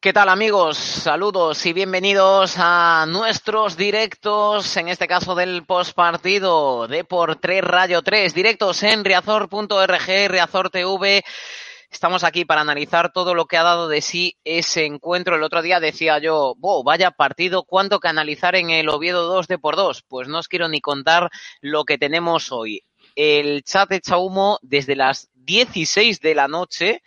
¿Qué tal amigos? Saludos y bienvenidos a nuestros directos, en este caso del postpartido de por 3 Rayo 3, directos en riazor.org, Riazor TV. Estamos aquí para analizar todo lo que ha dado de sí ese encuentro. El otro día decía yo, wow, vaya partido, cuánto que analizar en el Oviedo 2 de por 2. Pues no os quiero ni contar lo que tenemos hoy. El chat echa humo desde las 16 de la noche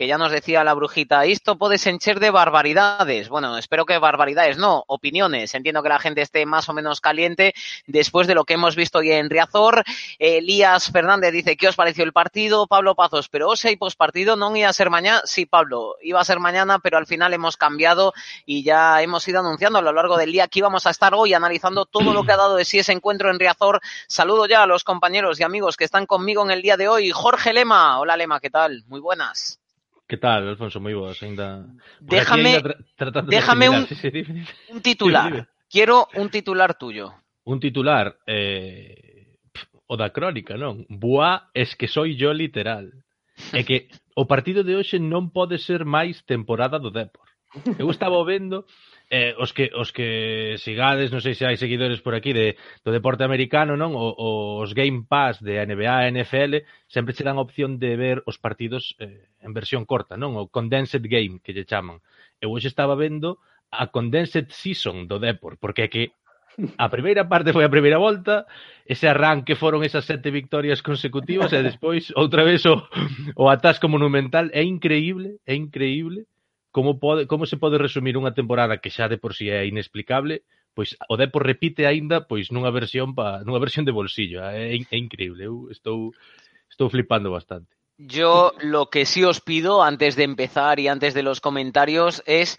que ya nos decía la brujita, esto puede encher de barbaridades. Bueno, espero que barbaridades no, opiniones. Entiendo que la gente esté más o menos caliente después de lo que hemos visto hoy en Riazor. Elías Fernández dice, ¿qué os pareció el partido? Pablo Pazos, pero os hay pospartido, no iba a ser mañana. Sí, Pablo, iba a ser mañana, pero al final hemos cambiado y ya hemos ido anunciando a lo largo del día que íbamos a estar hoy analizando todo lo que ha dado de sí ese encuentro en Riazor. Saludo ya a los compañeros y amigos que están conmigo en el día de hoy. Jorge Lema. Hola Lema, ¿qué tal? Muy buenas. Que tal, Alfonso? Moi boas, ainda... Déjame ainda tra déjame de un, sí, sí, dime, dime. un titular. Quiero un titular tuyo. Un titular eh, o da crónica, non? Boa es que soy yo literal. É que o partido de hoxe non pode ser máis temporada do Depor. Eu estaba vendo eh, os que os que sigades, non sei se hai seguidores por aquí de do deporte americano, non? O, os Game Pass de NBA, NFL, sempre che dan a opción de ver os partidos eh, en versión corta, non? O condensed game que lle chaman. Eu hoxe estaba vendo a condensed season do Depor, porque é que a primeira parte foi a primeira volta, ese arranque foron esas sete victorias consecutivas e despois outra vez o, o atasco monumental é increíble, é increíble como pode como se pode resumir unha temporada que xa de por si é inexplicable, pois o Depor repite aínda pois nunha versión pa, nunha versión de bolsillo, é, é increíble, eu estou estou flipando bastante. Yo lo que sí os pido antes de empezar y antes de los comentarios es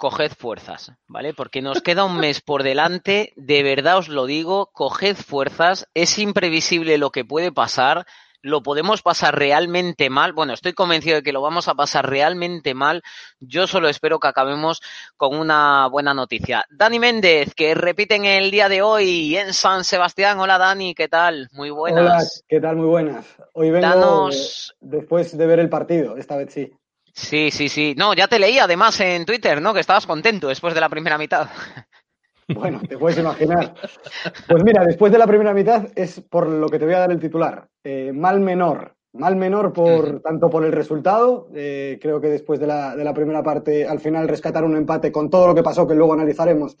coged fuerzas, ¿vale? Porque nos queda un mes por delante, de verdad os lo digo, coged fuerzas, es imprevisible lo que puede pasar, lo podemos pasar realmente mal. Bueno, estoy convencido de que lo vamos a pasar realmente mal. Yo solo espero que acabemos con una buena noticia. Dani Méndez, que repiten el día de hoy en San Sebastián. Hola Dani, ¿qué tal? Muy buenas. Hola, ¿qué tal? Muy buenas. Hoy vengo Danos... después de ver el partido, esta vez sí. Sí, sí, sí. No, ya te leí además en Twitter, ¿no? Que estabas contento después de la primera mitad. Bueno, te puedes imaginar. Pues mira, después de la primera mitad es por lo que te voy a dar el titular. Eh, mal menor. Mal menor por tanto por el resultado. Eh, creo que después de la, de la, primera parte, al final rescatar un empate con todo lo que pasó, que luego analizaremos,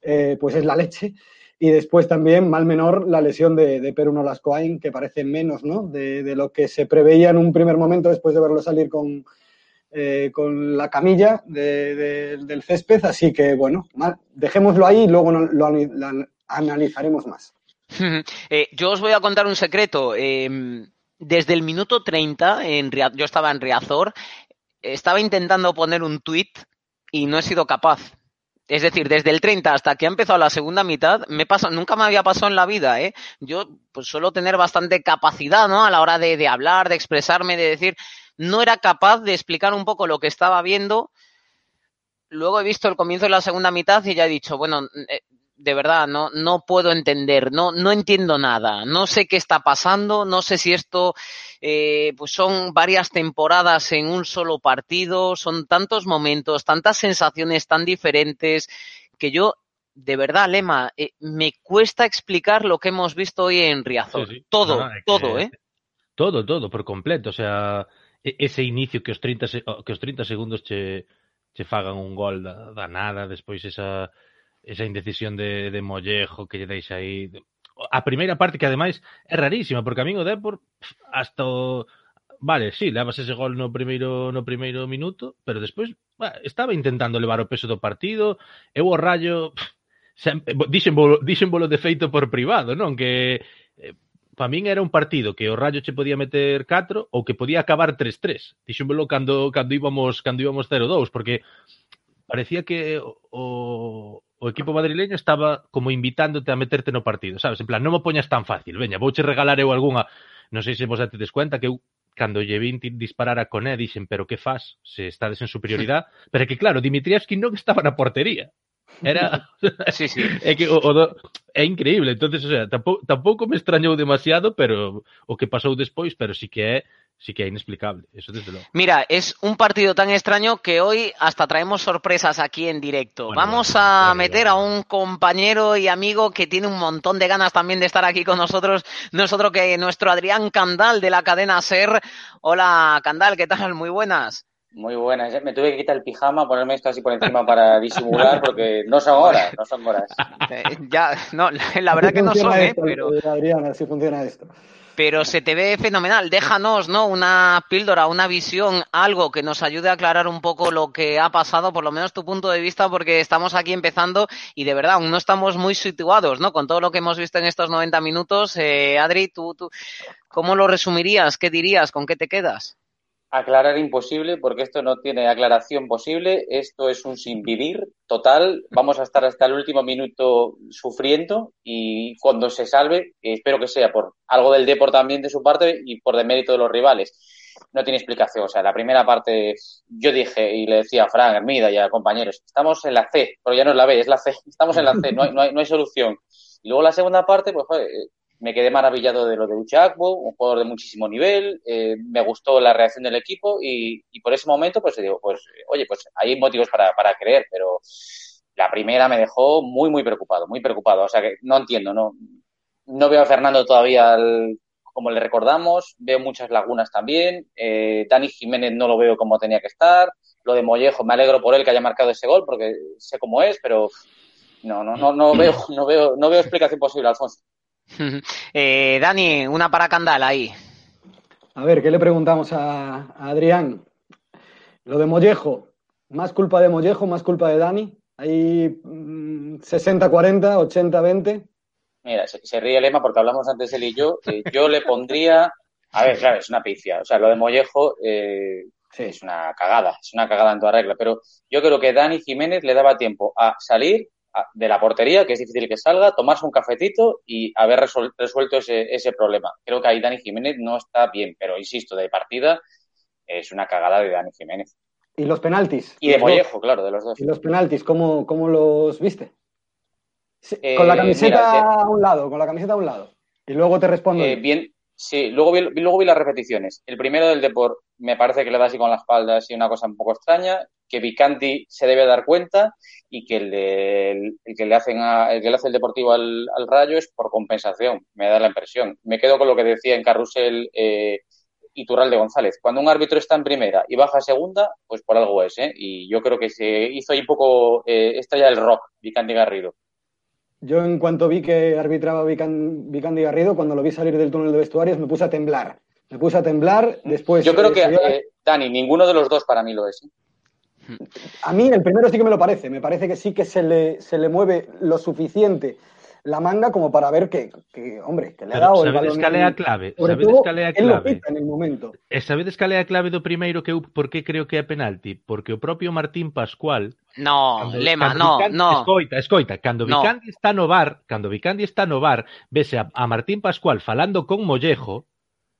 eh, pues es la leche. Y después también, mal menor, la lesión de, de Perú Nolascoain, que parece menos ¿no? de, de lo que se preveía en un primer momento después de verlo salir con, eh, con la camilla de, de, del césped, así que bueno, dejémoslo ahí y luego lo, analizaremos más. Eh, yo os voy a contar un secreto. Eh, desde el minuto 30, en, yo estaba en Riazor, estaba intentando poner un tweet y no he sido capaz. Es decir, desde el 30 hasta que ha empezado la segunda mitad, nunca me había pasado en la vida, ¿eh? Yo pues suelo tener bastante capacidad, ¿no? A la hora de hablar, de expresarme, de decir, no era capaz de explicar un poco lo que estaba viendo. Luego he visto el comienzo de la segunda mitad y ya he dicho, bueno, de verdad, no, no puedo entender, no, no entiendo nada, no sé qué está pasando, no sé si esto eh, pues son varias temporadas en un solo partido, son tantos momentos, tantas sensaciones tan diferentes que yo de verdad, Lema, eh, me cuesta explicar lo que hemos visto hoy en Riazor. Sí, sí. Todo, todo, que, ¿eh? Todo, todo, por completo. O sea, ese inicio que os 30 que os 30 segundos che che fagan un gol da, da nada, despois esa esa indecisión de, de Mollejo que lle deixa aí a primeira parte que ademais é rarísima porque a min o Depor hasta o... vale, sí, levas ese gol no primeiro no primeiro minuto, pero despois bah, estaba intentando levar o peso do partido, eu o Rayo sempre, dixen bolo, dixen bolo defeito por privado, non? Que eh, para min era un partido que o Rayo che podía meter 4 ou que podía acabar 3-3. Dixémelo cando cando íbamos cando íbamos 0-2 porque parecía que o, o equipo madrileño estaba como invitándote a meterte no partido, sabes? En plan, non me poñas tan fácil, veña, vouche regalar eu algunha, non sei se vos dades cuenta que eu cando lle vin disparar a Coné dixen, pero que faz? Se estades en superioridade, pero que claro, Dimitrievski non estaba na portería. Era sí, sí. é que o, o do... é increíble, entonces, o sea, tampouco, tampouco me extrañou demasiado, pero o que pasou despois, pero sí que é sí que é inexplicable, eso desde logo. Mira, es un partido tan extraño que hoy hasta traemos sorpresas aquí en directo. Bueno, Vamos bueno, a bueno, meter a un compañero y amigo que tiene un montón de ganas también de estar aquí con nosotros, nosotros que nuestro Adrián Candal de la cadena SER. Hola, Candal, ¿qué tal? Muy buenas. Muy buenas. Me tuve que quitar el pijama, ponerme esto así por encima para disimular, porque no son horas, no son horas. Eh, ya, no, la verdad que no son, ¿eh? esto, pero, Adrián, así funciona esto. pero se te ve fenomenal. Déjanos, ¿no? Una píldora, una visión, algo que nos ayude a aclarar un poco lo que ha pasado, por lo menos tu punto de vista, porque estamos aquí empezando y de verdad aún no estamos muy situados, ¿no? Con todo lo que hemos visto en estos 90 minutos. Eh, Adri, ¿tú, tú, ¿cómo lo resumirías? ¿Qué dirías? ¿Con qué te quedas? Aclarar imposible, porque esto no tiene aclaración posible. Esto es un sin vivir total. Vamos a estar hasta el último minuto sufriendo y cuando se salve, espero que sea por algo del deporte también de su parte y por demérito de los rivales. No tiene explicación. O sea, la primera parte, yo dije y le decía a Fran, Hermida y a compañeros, estamos en la C, pero ya no es la B, es la C. Estamos en la C, no hay, no hay, no hay solución. Y luego la segunda parte, pues, joder, me quedé maravillado de lo de Uchakbo, un jugador de muchísimo nivel, eh, me gustó la reacción del equipo y, y, por ese momento pues digo, pues oye, pues hay motivos para, para creer, pero la primera me dejó muy, muy preocupado, muy preocupado. O sea que no entiendo, no, no veo a Fernando todavía como le recordamos, veo muchas lagunas también, eh, Dani Jiménez no lo veo como tenía que estar, lo de Mollejo, me alegro por él que haya marcado ese gol porque sé cómo es, pero no, no, no, no veo, no veo, no veo explicación posible, Alfonso. Eh, Dani, una para Candal ahí. A ver, ¿qué le preguntamos a, a Adrián? Lo de Mollejo, ¿más culpa de Mollejo, más culpa de Dani? Hay mm, 60-40, 80-20. Mira, se, se, ríe Lema porque hablamos antes él y yo. Eh, yo le pondría. A ver, claro, es una pifia. O sea, lo de Mollejo eh, sí. es una cagada, es una cagada en toda regla. Pero yo creo que Dani Jiménez le daba tiempo a salir de la portería, que es difícil que salga, tomarse un cafetito y haber resuel resuelto ese, ese, problema. Creo que ahí Dani Jiménez no está bien, pero insisto, de partida es una cagada de Dani Jiménez. ¿Y los penaltis? Y de Mollejo, claro, de los dos. ¿Y los penaltis, cómo, cómo los viste? Eh, con la camiseta mira, sí. a un lado, con la camiseta a un lado. Y luego te respondo. Eh, bien, sí, luego vi, luego vi las repeticiones. El primero del Deport me parece que le da así con la espalda, así una cosa un poco extraña, que Vicanti se debe dar cuenta y que el, de, el, el que le hacen a, el que le hace el Deportivo al, al, Rayo es por compensación, me da la impresión. Me quedo con lo que decía en Carrusel eh, Iturralde González. Cuando un árbitro está en primera y baja a segunda, pues por algo es, ¿eh? Y yo creo que se hizo ahí un poco, eh, está ya el rock, Vicanti Garrido. Yo en cuanto vi que arbitraba Vicandi Garrido, cuando lo vi salir del túnel de vestuarios, me puse a temblar. Me puse a temblar, después... Yo creo que, eh, Dani, ninguno de los dos para mí lo es. ¿eh? A mí el primero sí que me lo parece, me parece que sí que se le, se le mueve lo suficiente la manga como para ver que, que hombre, que le ha dado el balón. Escalea clave, sabedes todo, calea clave. en el momento. Eh, e sabedes cal é a clave do primeiro que eu por que creo que é penalti? Porque o propio Martín Pascual No, Lema, no, Vicandi, no. Escoita, escoita, cando no. Vicandi está no bar, cando Vicandi está no bar, vese a, a Martín Pascual falando con Mollejo,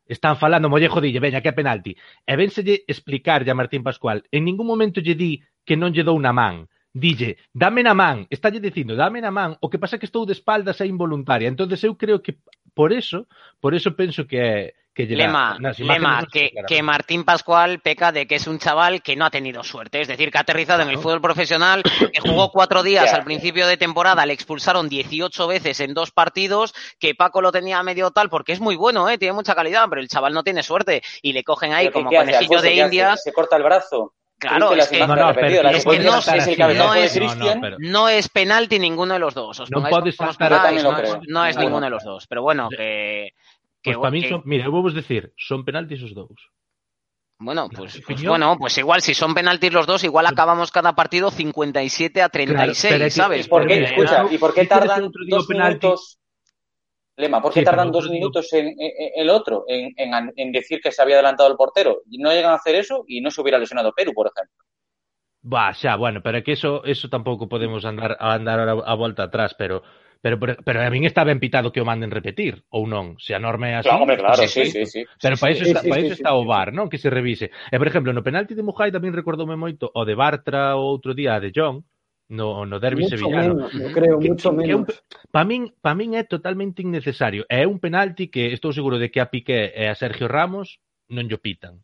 Están falando, Mollejo dille, veña, que é penalti. E vénselle explicarlle a Martín Pascual. En ningún momento lle di que non lle dou na man. Dille, dame na man, estálle dicindo, dame na man, o que pasa é que estou de espaldas é involuntaria. entonces eu creo que por eso, por eso penso que Lema, Lema, que, que Martín Pascual peca de que es un chaval que no ha tenido suerte. Es decir, que ha aterrizado en el fútbol profesional, que jugó cuatro días al principio de temporada, le expulsaron 18 veces en dos partidos, que Paco lo tenía medio tal, porque es muy bueno, ¿eh? tiene mucha calidad, pero el chaval no tiene suerte. Y le cogen ahí Pero ¿qué- como conejillo de. Indias. Se corta el brazo. Claro, ¿Viste es que No, es el así, cabezazo no de es- Cristian. no, pero- No es penalti ninguno de los dos. Os No podes saltar- no, es- creo. no es ninguno de los dos. Pero bueno, que. que- Pois para que- son, mira, vou vos decir, son penaltis os dous. Bueno, pues, pues bueno, pues igual si son penaltis los dos, igual acabamos cada partido 57 a 36, claro, ¿sabes? ¿Y por qué, escucha, ¿y por qué tardan dos penalti? minutos? Lema, ¿por qué sí, tardan dos minutos en, en, en el otro en, en, en decir que se había adelantado el portero? No llegan a hacer eso y no se hubiera lesionado Perú, por ejemplo. Va, xa, bueno, pero é que eso, eso tampouco podemos andar a andar a, a volta atrás, pero Pero, pero, pero a min está ben pitado que o manden repetir, ou non? Se a norma é así... Claro, hombre, claro, sí, sí, sí, sí. Pero para iso está, para iso está o VAR, non? Que se revise. E, por exemplo, no penalti de Mujai tamén recordoume moito o de Bartra o outro día de John, no, no derbi mucho sevillano. Menos, yo creo, que, mucho que, menos. Para min, pa min é totalmente innecesario. É un penalti que estou seguro de que a Piqué e a Sergio Ramos non llo pitan.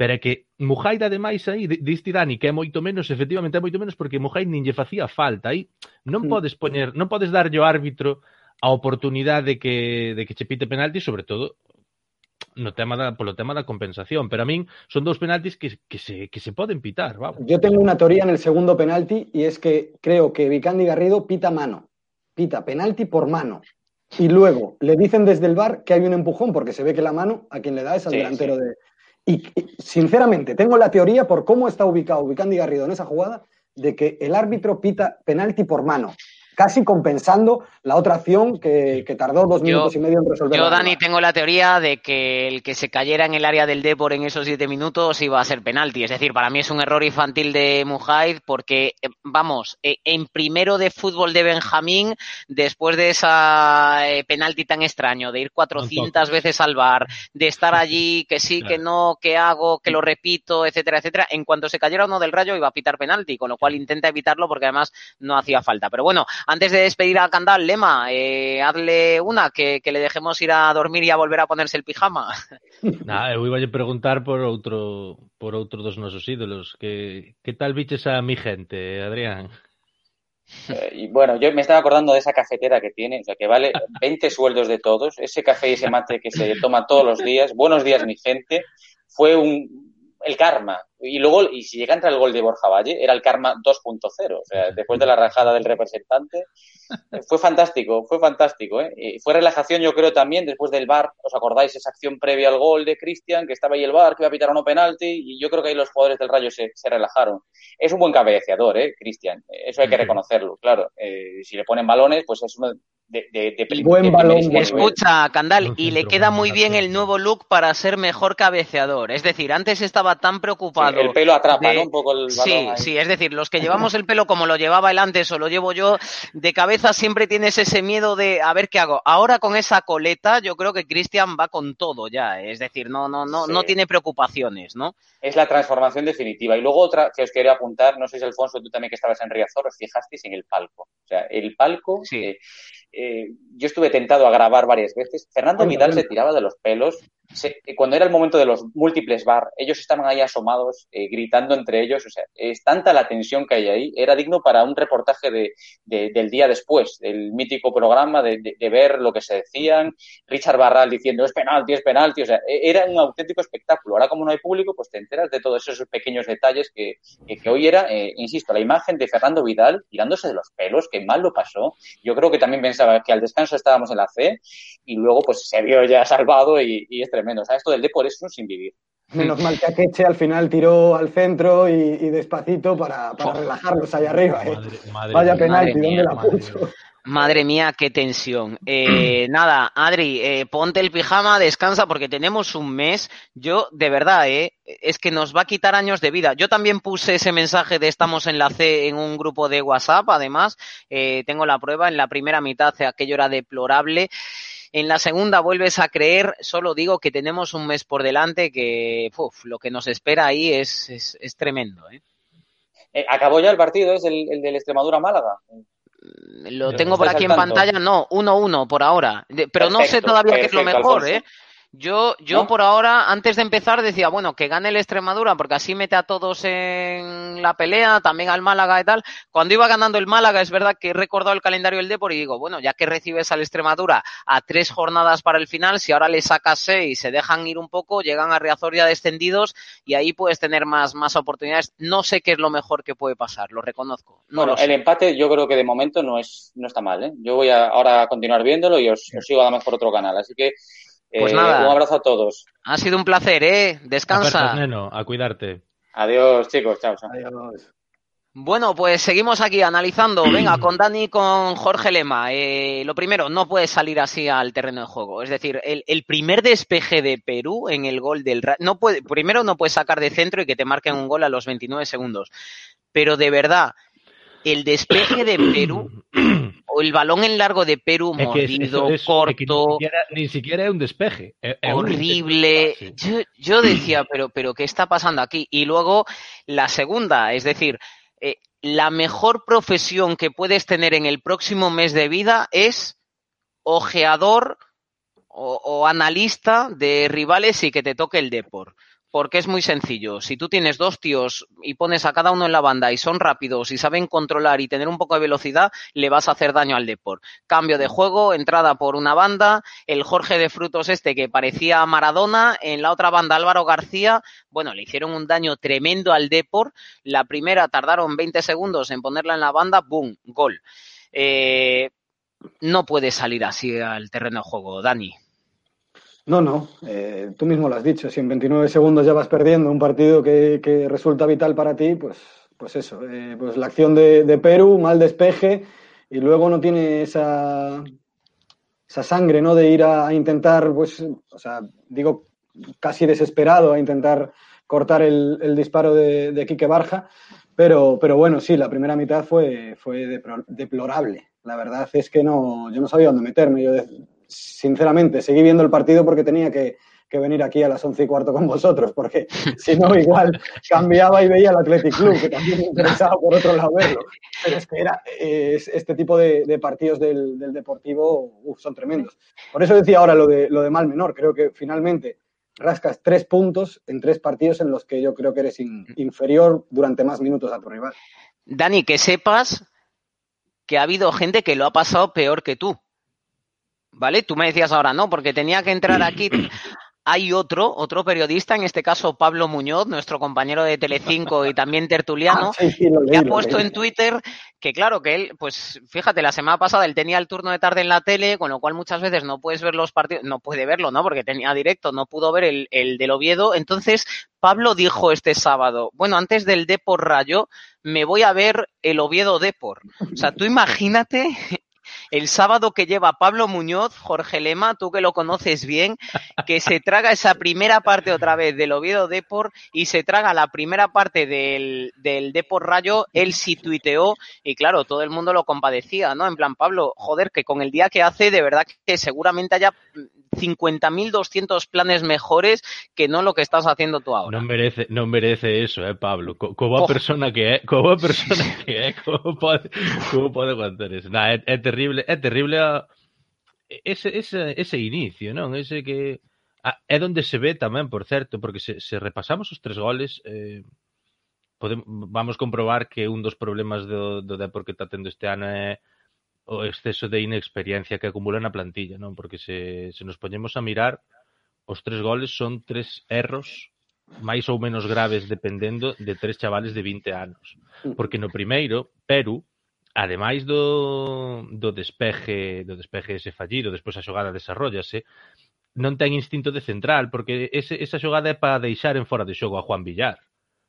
Pero é que Mujai además aí, diste Dani, que é moito menos, efectivamente é moito menos, porque Mujai nin lle facía falta aí. Non sí. podes poñer, non podes darlle ao árbitro a oportunidade de que, de que che pite penalti, sobre todo no tema da, polo tema da compensación. Pero a min son dous penaltis que, que, se, que se poden pitar, vamos. Yo tengo una teoría en el segundo penalti y es que creo que Vicandi Garrido pita mano. Pita penalti por mano. Y luego le dicen desde el bar que hay un empujón porque se ve que la mano a quien le da es al Sí, delantero sí. de. Y, y, sinceramente, tengo la teoría por cómo está ubicado Vicandi Garrido en esa jugada de que el árbitro pita penalti por mano, casi compensando la otra acción que, que tardó dos Yo- minutos y medio en resolver. Yo, Dani, tengo la teoría de que el que se cayera en el área del Depor en esos siete minutos iba a ser penalti. Es decir, para mí es un error infantil de Mujaid porque, eh, vamos, eh, en primero de fútbol de Benjamín, después de esa eh, penalti tan extraño, de ir 400 veces al bar, de estar allí, que sí, que no, que hago, que lo repito, etcétera, etcétera, en cuanto se cayera uno del rayo iba a pitar penalti, con lo cual intenta evitarlo porque además no hacía falta. Pero bueno, antes de despedir a Candal, Lema, eh, hazle una, que, que le dejemos ir a dormir y a volver a ponerse el pijama. Nada, eu iba a preguntar por outro por outro dos nosos ídolos. Que, que tal biches a mi gente, Adrián? Eh, y bueno, yo me estaba acordando de esa cafetera que tiene, o sea, que vale 20 sueldos de todos. Ese café y ese mate que se toma todos los días. Buenos días, mi gente. Fue un el karma. Y luego, y si llega a entrar el gol de Borja Valle, era el karma 2.0. O sea, después de la rajada del representante. eh, Fue fantástico, fue fantástico. ¿eh? Y fue relajación, yo creo, también después del bar. ¿Os acordáis esa acción previa al gol de Cristian? Que estaba ahí el bar, que iba a pitar uno penalti. Y yo creo que ahí los jugadores del Rayo se, se relajaron. Es un buen cabeceador, ¿eh, Cristian? Eso hay que reconocerlo, claro. Eh, si le ponen balones, pues es uno de, de, de, prim- Buen de balón. Escucha, Candal, y le queda muy bien el nuevo look para ser mejor cabeceador. Es decir, antes estaba tan preocupado. Sí, el pelo atrapa, de- ¿no? Un poco el balón. Sí, ahí. sí, es decir, los que llevamos el pelo como lo llevaba él antes o lo llevo yo, de cabeza siempre tienes ese miedo de a ver qué hago. Ahora con esa coleta, yo creo que Cristian va con todo ya, es decir, no, no, no, Sí. no tiene preocupaciones, ¿no? Es la transformación definitiva. Y luego otra que os quería apuntar, no sé si Alfonso, tú también que estabas en Riazor, os fijasteis en el palco. O sea, el palco, Sí. eh, eh, yo estuve tentado a grabar varias veces. Fernando Vidal se tiraba de los pelos. Se- eh, cuando era el momento de los múltiples bar, ellos estaban ahí asomados, eh, gritando entre ellos. O sea, es tanta la tensión que hay ahí. Era digno para un reportaje de, de- del día después, del mítico programa, de, de- de ver lo que se decían. Richard Barral diciendo es penalti, es penalti. O sea, e- era un auténtico espectáculo. Ahora, como no hay público, pues te enteras de todos esos pequeños detalles que, que, que hoy era, eh, insisto, la imagen de Fernando Vidal tirándose de los pelos, que mal lo pasó. Yo creo que también pensaba que al descanso estábamos en la C y luego pues se vio ya salvado y, y es tremendo. O sea, esto del Depor es un sin vivir. Menos mal que Akeche al final tiró al centro y, y despacito para, para Oh. relajarlos ahí arriba. ¿eh? Madre, madre Vaya penalti, madre ¿dónde la madre puso? Madre mía, qué tensión. Eh, nada, Adri, eh, ponte el pijama, descansa porque tenemos un mes. Yo, de verdad, eh, es que nos va a quitar años de vida. Yo también puse ese mensaje de estamos en la C en un grupo de WhatsApp, además. Eh, tengo la prueba, en la primera mitad aquello era deplorable. En la segunda vuelves a creer, solo digo que tenemos un mes por delante que uf, lo que nos espera ahí es, es, es tremendo. ¿eh? Eh, ¿Acabó ya el partido? ¿Es el, el del Extremadura-Málaga? Lo tengo por aquí en pantalla, no, 1-1 por ahora. De- pero no sé Perfecto, todavía qué es lo perfecto, mejor, Alfonso. ¿eh? Yo, yo ¿No? por ahora, antes de empezar, decía, bueno, que gane el Extremadura, porque así mete a todos en la pelea, también al Málaga y tal. Cuando iba ganando el Málaga, es verdad que he recordado el calendario del Depor y digo, bueno, ya que recibes al Extremadura a tres jornadas para el final, si ahora le sacas seis, se dejan ir un poco, llegan a Riazor ya descendidos y ahí puedes tener más, más oportunidades. No sé qué es lo mejor que puede pasar, lo reconozco. No bueno, lo el empate yo creo que de momento no es no está mal. ¿eh? Yo voy a, ahora a continuar viéndolo y os, os sigo además por otro canal. Así que Pues Eh, nada. Un abrazo a todos. Ha sido un placer, ¿eh? Descansa. Apertas, neno, a cuidarte. Adiós, chicos. Chao, chao. Adiós. Bueno, pues seguimos aquí analizando. Venga, con Dani y con Jorge Lema. Eh, lo primero, no puedes salir así al terreno de juego. Es decir, el, el primer despeje de Perú en el gol del... Ra- No puede, primero no puedes sacar de centro y que te marquen un gol a los 29 segundos. Pero de verdad, el despeje de Perú o el balón en largo de Perú, es- mordido, es- corto, Ni siquiera, ni siquiera é un despeje. Un horrible. Yo, yo decía, pero, pero ¿qué está pasando aquí? Y luego la segunda, es decir, eh, la mejor profesión que puedes tener en el próximo mes de vida es ojeador o, o analista de rivales y que te toque el Depor. Porque es muy sencillo. Si tú tienes dos tíos y pones a cada uno en la banda y son rápidos y saben controlar y tener un poco de velocidad, le vas a hacer daño al Depor. Cambio de juego, entrada por una banda, el Jorge de Frutos este que parecía Maradona, en la otra banda Álvaro García, bueno, le hicieron un daño tremendo al Depor. La primera tardaron 20 segundos en ponerla en la banda, boom, gol. Eh, no puede salir así al terreno de juego, Dani. No, no, eh, tú mismo lo has dicho, si en 29 segundos ya vas perdiendo un partido que, resulta vital para ti, pues, pues eso, eh, pues la acción de, Perú, mal despeje, y luego no tiene esa, esa sangre, ¿no? De ir a, intentar, pues, o sea, digo, casi desesperado a intentar cortar el, disparo de, Quique Barja, pero, pero bueno, sí, la primera mitad fue, fue deplorable. La verdad es que no, yo no sabía dónde meterme. Yo, sinceramente, seguí viendo el partido porque tenía que, que venir aquí a las once y cuarto con vosotros, porque si no, igual cambiaba y veía el Athletic Club, que también me interesaba por otro lado verlo. Pero es que era, eh, es- este tipo de, de partidos del, del Deportivo uf, son tremendos. Por eso decía ahora lo de, lo de mal menor. Creo que finalmente rascas tres puntos en tres partidos en los que yo creo que eres in- inferior durante más minutos a tu rival. Dani, que sepas que ha habido gente que lo ha pasado peor que tú. ¿Vale? Tú me decías ahora no, porque tenía que entrar aquí. Hay otro, otro periodista, en este caso Pablo Muñoz, nuestro compañero de Telecinco y también tertuliano, Ah, sí, sí, lo leí, que ha puesto en Twitter que claro, que él, pues fíjate, la semana pasada él tenía el turno de tarde en la tele, con lo cual muchas veces no puedes ver los partidos, no puede verlo, ¿no? Porque tenía directo, no pudo ver el, el del Oviedo. Entonces, Pablo dijo este sábado, bueno, antes del Depor Rayo, me voy a ver el Oviedo Depor. O sea, tú imagínate el sábado que lleva Pablo Muñoz, Jorge Lema, tú que lo conoces bien, que se traga esa primera parte otra vez del Oviedo Depor y se traga la primera parte del, del Depor Rayo, él sí tuiteó y claro, todo el mundo lo compadecía, ¿no? En plan, Pablo, joder, que con el día que hace, de verdad que seguramente haya 50.200 planes mejores que no lo que estás haciendo tú ahora. Non merece, non merece eso, eh, Pablo. Co, co boa Oh. persona que é, co boa persona que como pode, como pode aguantar eso. Nah, é terrible, é terrible a ese, ese, ese inicio, non? Ese que a, é onde se ve tamén, por certo, porque se, se repasamos os tres goles eh, podemos, vamos comprobar que un dos problemas do, do Depor que está tendo este ano é o exceso de inexperiencia que acumula na plantilla, non? Porque se, se nos poñemos a mirar, os tres goles son tres erros máis ou menos graves dependendo de tres chavales de 20 anos. Mm. Porque no primeiro, Peru, ademais do, do despeje do despeje ese fallido, despois a xogada desarrollase, non ten instinto de central, porque ese, esa xogada é para deixar en fora de xogo a Juan Villar.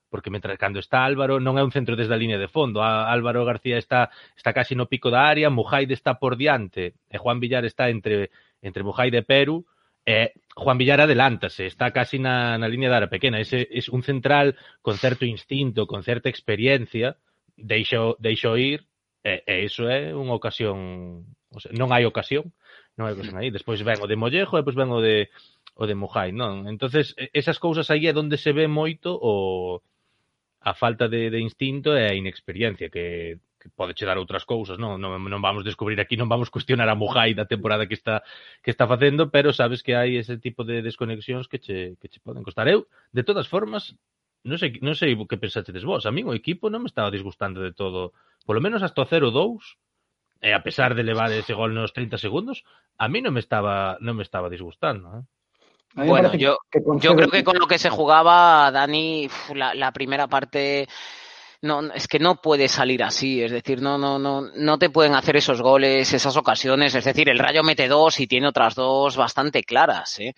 Porque mentre cando está Álvaro non é un centro desde a línea de fondo. A, Álvaro García está está casi no pico da área, Mujaide está por diante e Juan Villar está entre entre Mujaide e Peru e Juan Villar adelántase, está casi na, na línea da área pequena. Ese é es un central con certo instinto, con certa experiencia, deixo, deixo ir E, e iso é unha ocasión, o sea, non hai ocasión, non hai ocasión aí. Despois ven o de Mollejo e depois ven o de o de Mujai, non? Entonces, esas cousas aí é onde se ve moito o a falta de, de instinto e a inexperiencia que, que pode che dar outras cousas, non? Non, non vamos descubrir aquí, non vamos cuestionar a Mujai da temporada que está que está facendo, pero sabes que hai ese tipo de desconexións que che, que che poden costar. Eu, de todas formas, non sei, non sei o que pensastedes vos. A mí o equipo non me estaba disgustando de todo. Polo menos hasta o 0-2, e a pesar de levar ese gol nos 30 segundos, a mí non me estaba non me estaba disgustando, eh? Bueno, yo, yo creo que con lo que se jugaba, Dani, la, la primera parte no, es que no puede salir así, es decir, no, no, no, no te pueden hacer esos goles, esas ocasiones, es decir, el Rayo mete dos y tiene otras dos bastante claras, ¿eh?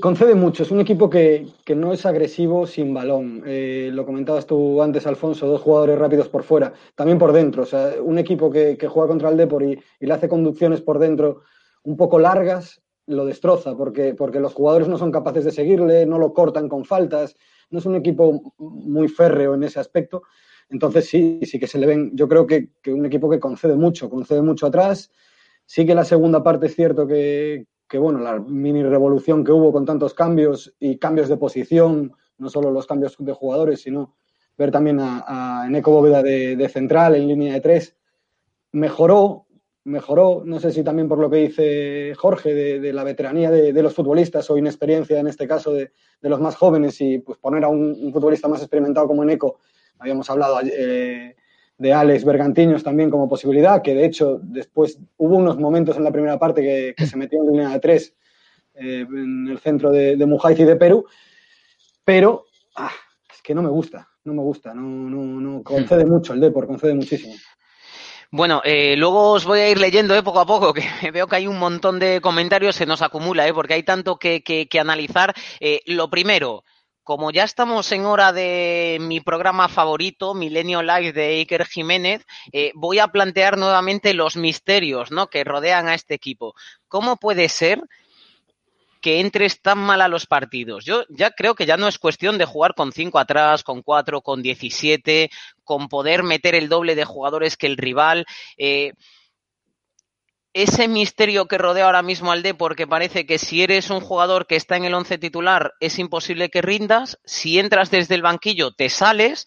Concede mucho, es un equipo que, no es agresivo sin balón. Eh, lo comentabas tú antes, Alfonso, dos jugadores rápidos por fuera, también por dentro. O sea, un equipo que, juega contra el Depor y, le hace conducciones por dentro un poco largas, lo destroza, porque, porque los jugadores no son capaces de seguirle, no lo cortan con faltas. No es un equipo muy férreo en ese aspecto. Entonces sí, sí que se le ven, yo creo que, que un equipo que concede mucho, concede mucho atrás. Sí que la segunda parte es cierto que, que bueno, la mini revolución que hubo con tantos cambios y cambios de posición, no solo los cambios de jugadores, sino ver también a, Eneco Bóveda de, central en línea de tres, mejoró, mejoró, no sé si también por lo que dice Jorge, de, la veteranía de, los futbolistas o inexperiencia en este caso de, los más jóvenes y pues poner a un, futbolista más experimentado como Eneco, habíamos hablado eh, de Alex Bergantiños también como posibilidad, que de hecho después hubo unos momentos en la primera parte que, se metió en línea de tres eh, en el centro de, de y de Perú, pero ah, es que no me gusta, no me gusta, no, no, no concede hmm. mucho el Depor, concede muchísimo. Bueno, eh, luego os voy a ir leyendo eh, poco a poco, que veo que hay un montón de comentarios, se nos acumula, eh, porque hay tanto que, que, que analizar. Lo primero, como ya estamos en hora de mi programa favorito, Milenio Live de Iker Jiménez, eh, voy a plantear nuevamente los misterios ¿no? que rodean a este equipo. ¿Cómo puede ser que entres tan mal a los partidos? Yo ya creo que ya no es cuestión de jugar con cinco atrás, con cuatro, con diecisiete, con poder meter el doble de jugadores que el rival. Eh, ese misterio que rodea ahora mismo al D, porque parece que si eres un jugador que está en el once titular es imposible que rindas, si entras desde el banquillo te sales.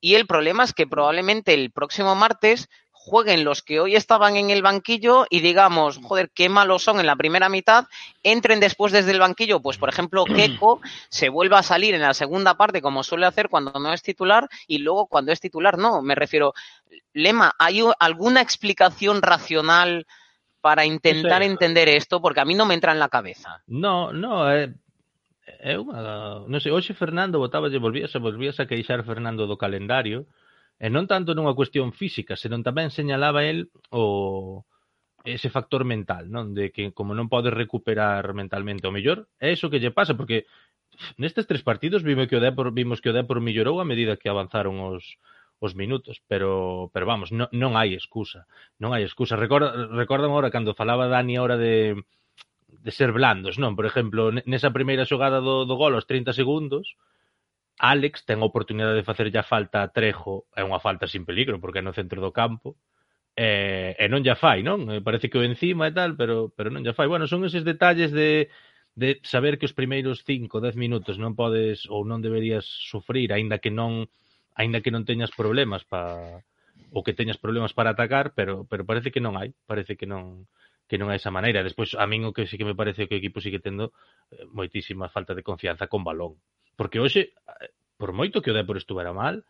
Y el problema es que probablemente el próximo martes jueguen los que hoy estaban en el banquillo y digamos, joder, qué malos son en la primera mitad, entren después desde el banquillo, pues por ejemplo, Keco se vuelva a salir en la segunda parte como suele hacer cuando no es titular y luego cuando es titular no, me refiero, Lema, ¿hay alguna explicación racional para intentar entender esto, porque a mí non me entra en la cabeza. No, no, eh, eh, é, é unha... Eh, non sei, hoxe Fernando botaba e volvías, volvías a queixar Fernando do calendario, e non tanto nunha cuestión física, senón tamén señalaba el o ese factor mental, non? De que como non podes recuperar mentalmente o mellor, é iso que lle pasa, porque nestes tres partidos vimos que o Depor, vimos que o Depor mellorou a medida que avanzaron os os minutos, pero pero vamos, non, non hai excusa, non hai excusa. Recorda, recordan agora cando falaba Dani ahora de de ser blandos, non? Por exemplo, nesa primeira xogada do, do gol aos 30 segundos, Alex ten a oportunidade de facer ya falta a Trejo, é unha falta sin peligro, porque é no centro do campo, e, e non ya fai, non? Eh, parece que o encima e tal, pero, pero non ya fai. Bueno, son eses detalles de, de saber que os primeiros 5, 10 minutos non podes ou non deberías sufrir, aínda que non aínda que non teñas problemas para o que teñas problemas para atacar, pero pero parece que non hai, parece que non que non é esa maneira. Despois a min o que sí que me parece que o equipo sigue tendo eh, moitísima falta de confianza con balón, porque hoxe eh, por moito que o Depor estuvera mal,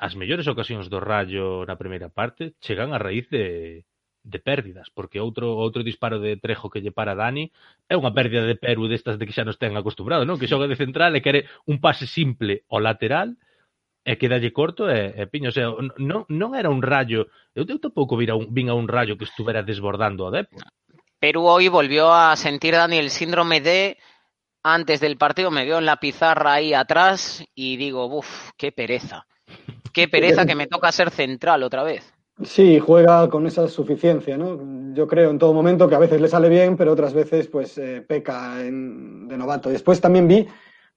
as mellores ocasións do Rayo na primeira parte chegan a raíz de de pérdidas, porque outro outro disparo de Trejo que lle para Dani é unha pérdida de Peru destas de que xa nos ten acostumbrado, non? Que xoga de central e quere un pase simple ao lateral e quedalle corto e, e piño, o sea, non, non era un rayo, eu, eu tampouco vira un, vin a un rayo que estuvera desbordando a Depo. Perú hoy volvió a sentir, Dani, el síndrome de antes del partido, me veo en la pizarra ahí atrás y digo, uff, qué pereza. Qué pereza que me toca ser central otra vez. Sí, juega con esa suficiencia, ¿no? Yo creo en todo momento que a veces le sale bien, pero otras veces pues eh, peca en, de novato. Después también vi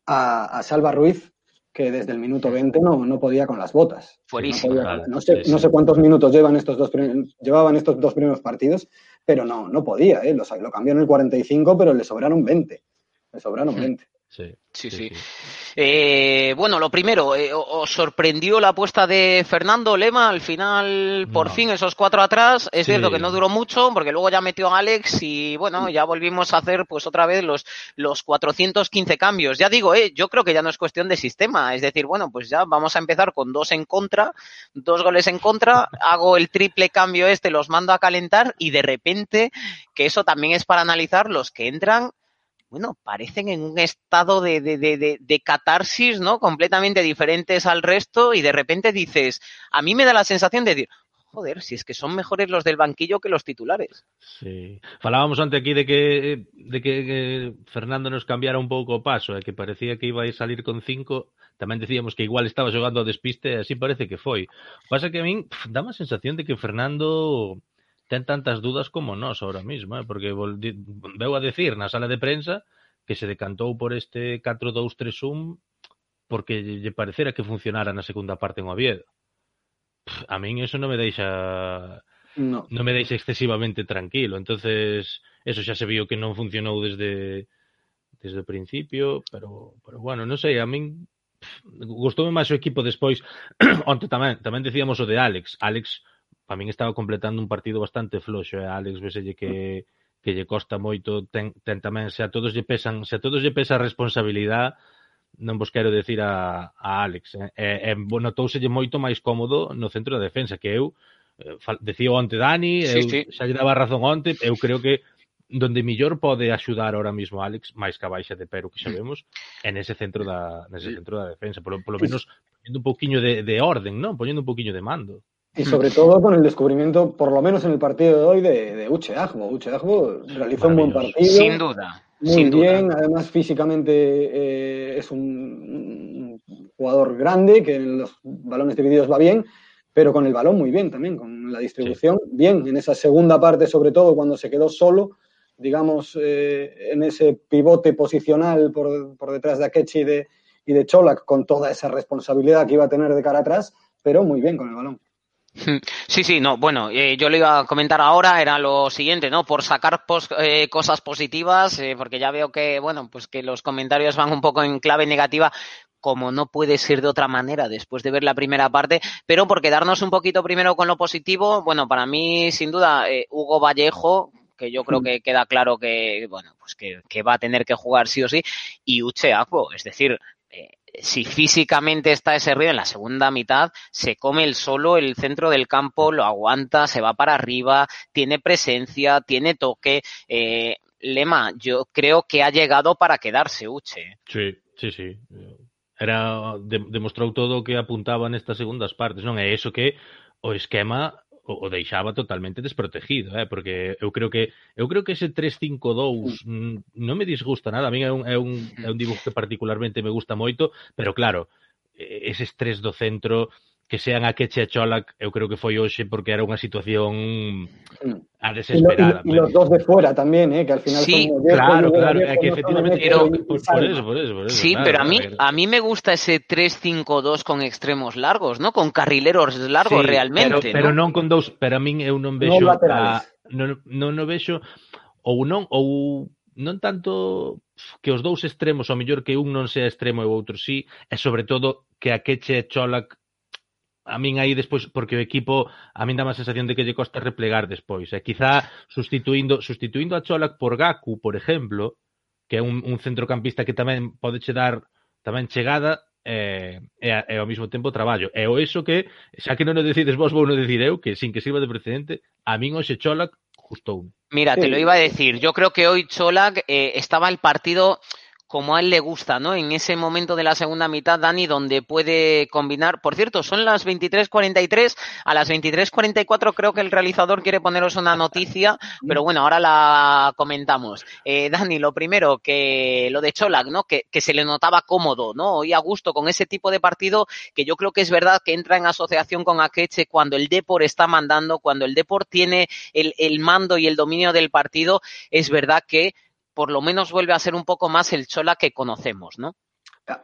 a, a Salva Ruiz que desde el minuto 20 no, no podía con las botas. Fuerísimo. No, sé, no sé cuántos minutos llevan estos dos llevaban estos dos primeros partidos, pero no, no podía. ¿eh? Lo, lo cambió en el 45, pero le sobraron 20. Le sobraron 20. Sí, sí, sí. Eh, bueno, lo primero, eh, ¿os sorprendió la apuesta de Fernando Lema? Al final, por fin, esos cuatro atrás. Es cierto que no duró mucho, porque luego ya metió a Alex y bueno, ya volvimos a hacer pues otra vez los, los 415 cambios. Ya digo, eh, yo creo que ya no es cuestión de sistema. Es decir, bueno, pues ya vamos a empezar con dos en contra, dos goles en contra, hago el triple cambio este, los mando a calentar y de repente, que eso también es para analizar los que entran bueno, parecen en un estado de, de, de, de, catarsis, ¿no? Completamente diferentes al resto y de repente dices, a mí me da la sensación de decir, joder, si es que son mejores los del banquillo que los titulares. Sí. Falábamos antes aquí de que de que, Fernando nos cambiara un pouco o paso, e que parecía que iba a salir con cinco, tamén decíamos que igual estaba xogando a despiste, así parece que foi. Pasa que a min pff, dá a sensación de que Fernando ten tantas dudas como nós ahora mesmo, eh? porque veu a decir na sala de prensa que se decantou por este 4-2-3-1 porque lle parecera que funcionara na segunda parte en Oviedo. Pff, a min eso non me deixa no. non me deixa excesivamente tranquilo. Entonces, eso xa se viu que non funcionou desde desde o principio, pero pero bueno, non sei, a min gustoume máis o equipo despois. Onte tamén, tamén decíamos o de Alex. Alex para min estaba completando un partido bastante floxo e a Alex veselle que que lle costa moito, ten, ten tamén, se a todos lle pesan, se a todos lle pesa a responsabilidade, non vos quero decir a, a Alex, eh? e, e notouselle moito máis cómodo no centro da defensa, que eu eh, decía onte Dani, eu, sí, xa lle daba razón onte, eu creo que donde mellor pode axudar ahora mismo Alex, máis que a baixa de Pero que sabemos, é ese centro da nese centro da defensa, polo, polo menos poñendo un pouquiño de, de orden, non? Poñendo un pouquiño de mando. Y sobre todo con el descubrimiento, por lo menos en el partido de hoy, de, de Uche Agbo. Uche Agbo realizó un buen partido. Sin duda. Muy sin bien, duda. además físicamente eh, es un, un, jugador grande que en los balones divididos va bien, pero con el balón muy bien también, con la distribución sí. bien. En esa segunda parte, sobre todo cuando se quedó solo, digamos, eh, en ese pivote posicional por, por detrás de Akechi y de, y de Cholak, con toda esa responsabilidad que iba a tener de cara atrás, pero muy bien con el balón. Sí, sí, no, bueno, eh, yo lo iba a comentar ahora, era lo siguiente, ¿no? Por sacar pos, eh, cosas positivas, eh, porque ya veo que, bueno, pues que los comentarios van un poco en clave negativa, como no puede ser de otra manera después de ver la primera parte, pero por quedarnos un poquito primero con lo positivo, bueno, para mí, sin duda, eh, Hugo Vallejo, que yo creo que queda claro que, bueno, pues que, que va a tener que jugar sí o sí, y Uche es decir, si físicamente está ese río en la segunda mitad, se come el solo el centro del campo, lo aguanta, se va para arriba, tiene presencia, tiene toque. Eh, Lema, yo creo que ha llegado para quedarse, Uche. Sí, sí, sí. Era, de, todo que apuntaba nestas segundas partes, non é eso que o esquema o, o deixaba totalmente desprotegido, eh? porque eu creo que eu creo que ese 352 mm, non me disgusta nada, a mí é un, é un, mm. é un dibujo que particularmente me gusta moito, pero claro, eses tres do centro que sean a Queche e Cholak, Cholac, eu creo que foi hoxe porque era unha situación mm. a desesperada. E lo, los dos de fuera también, eh, que al final Sí, son claro, claro, é que efectivamente pero, por, por, eso, por eso, por eso. Sí, claro, pero a mí a mí me gusta ese 3-5-2 con extremos largos, ¿no? Con carrileros largos sí, realmente, pero, ¿no? pero non con dous, pero a min eu non vexo non a, non, non, non vexo ou non ou non tanto que os dous extremos, ao mellor que un non sea extremo e o outro sí, e sobre todo que a Queche e Cholac a min aí despois, porque o equipo a min dá a sensación de que lle costa replegar despois, e quizá sustituindo sustituindo a Cholak por Gaku, por exemplo, que é un, un centrocampista que tamén pode che dar tamén chegada e, e, e ao mesmo tempo traballo. E o eso que, xa que non o decides vos, vou non decir eu, que sin que sirva de precedente, a min hoxe Cholak gustoume. Mira, te lo iba a decir. Yo creo que hoy Cholak eh, estaba el partido como a él le gusta, ¿no? En ese momento de la segunda mitad, Dani, donde puede combinar. Por cierto, son las 23.43. A las 23.44 creo que el realizador quiere poneros una noticia, pero bueno, ahora la comentamos. Eh, Dani, lo primero, que lo de Cholak, ¿no? Que, se le notaba cómodo, ¿no? Y a gusto con ese tipo de partido, que yo creo que es verdad que entra en asociación con Akeche cuando el Depor está mandando, cuando el Depor tiene el, el mando y el dominio del partido, es verdad que por lo menos vuelve a ser un poco más el Chola que conocemos, ¿no?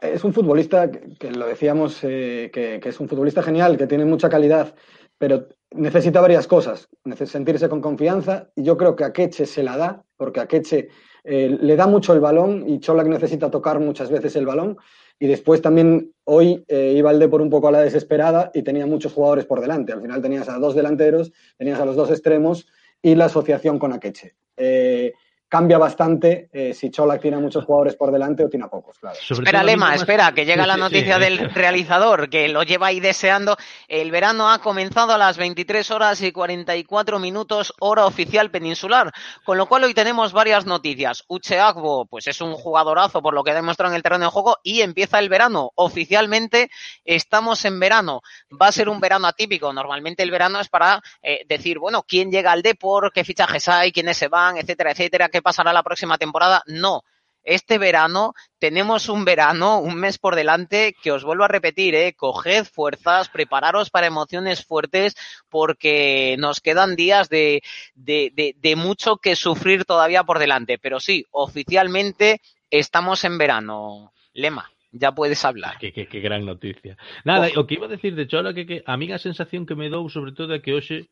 Es un futbolista, que lo decíamos, eh, que, es un futbolista genial, que tiene mucha calidad, pero necesita varias cosas. Necesita sentirse con confianza y yo creo que a Queche se la da, porque a Queche eh, le da mucho el balón y Cholak necesita tocar muchas veces el balón. Y después también hoy eh, iba el de por un poco a la desesperada y tenía muchos jugadores por delante. Al final tenías a dos delanteros, tenías a los dos extremos y la asociación con Akeche. Eh, cambia bastante eh, si Cholac tiene muchos jugadores por delante o tiene a pocos, claro. espera, Lema, espera, que llega la noticia del realizador, que lo lleva ahí deseando. El verano ha comenzado a las 23 horas y 44 minutos, hora oficial peninsular, con lo cual hoy tenemos varias noticias. Uche Agbo, pues es un jugadorazo por lo que demostrado en el terreno de juego, y empieza el verano. Oficialmente estamos en verano. Va a ser un verano atípico. Normalmente el verano es para eh, decir, bueno, quién llega al Depor, qué fichajes hay, quiénes se van, etcétera, etcétera, qué pasará la próxima temporada. No. Este verano tenemos un verano, un mes por delante, que os vuelvo a repetir, ¿eh? coged fuerzas, prepararos para emociones fuertes, porque nos quedan días de, de, de, mucho que sufrir todavía por delante. Pero sí, oficialmente estamos en verano. Lema ya puedes hablar. Que gran noticia. Nada, oh. o que iba a decir de Chola que, que a mí a sensación que me dou sobre todo é que hoxe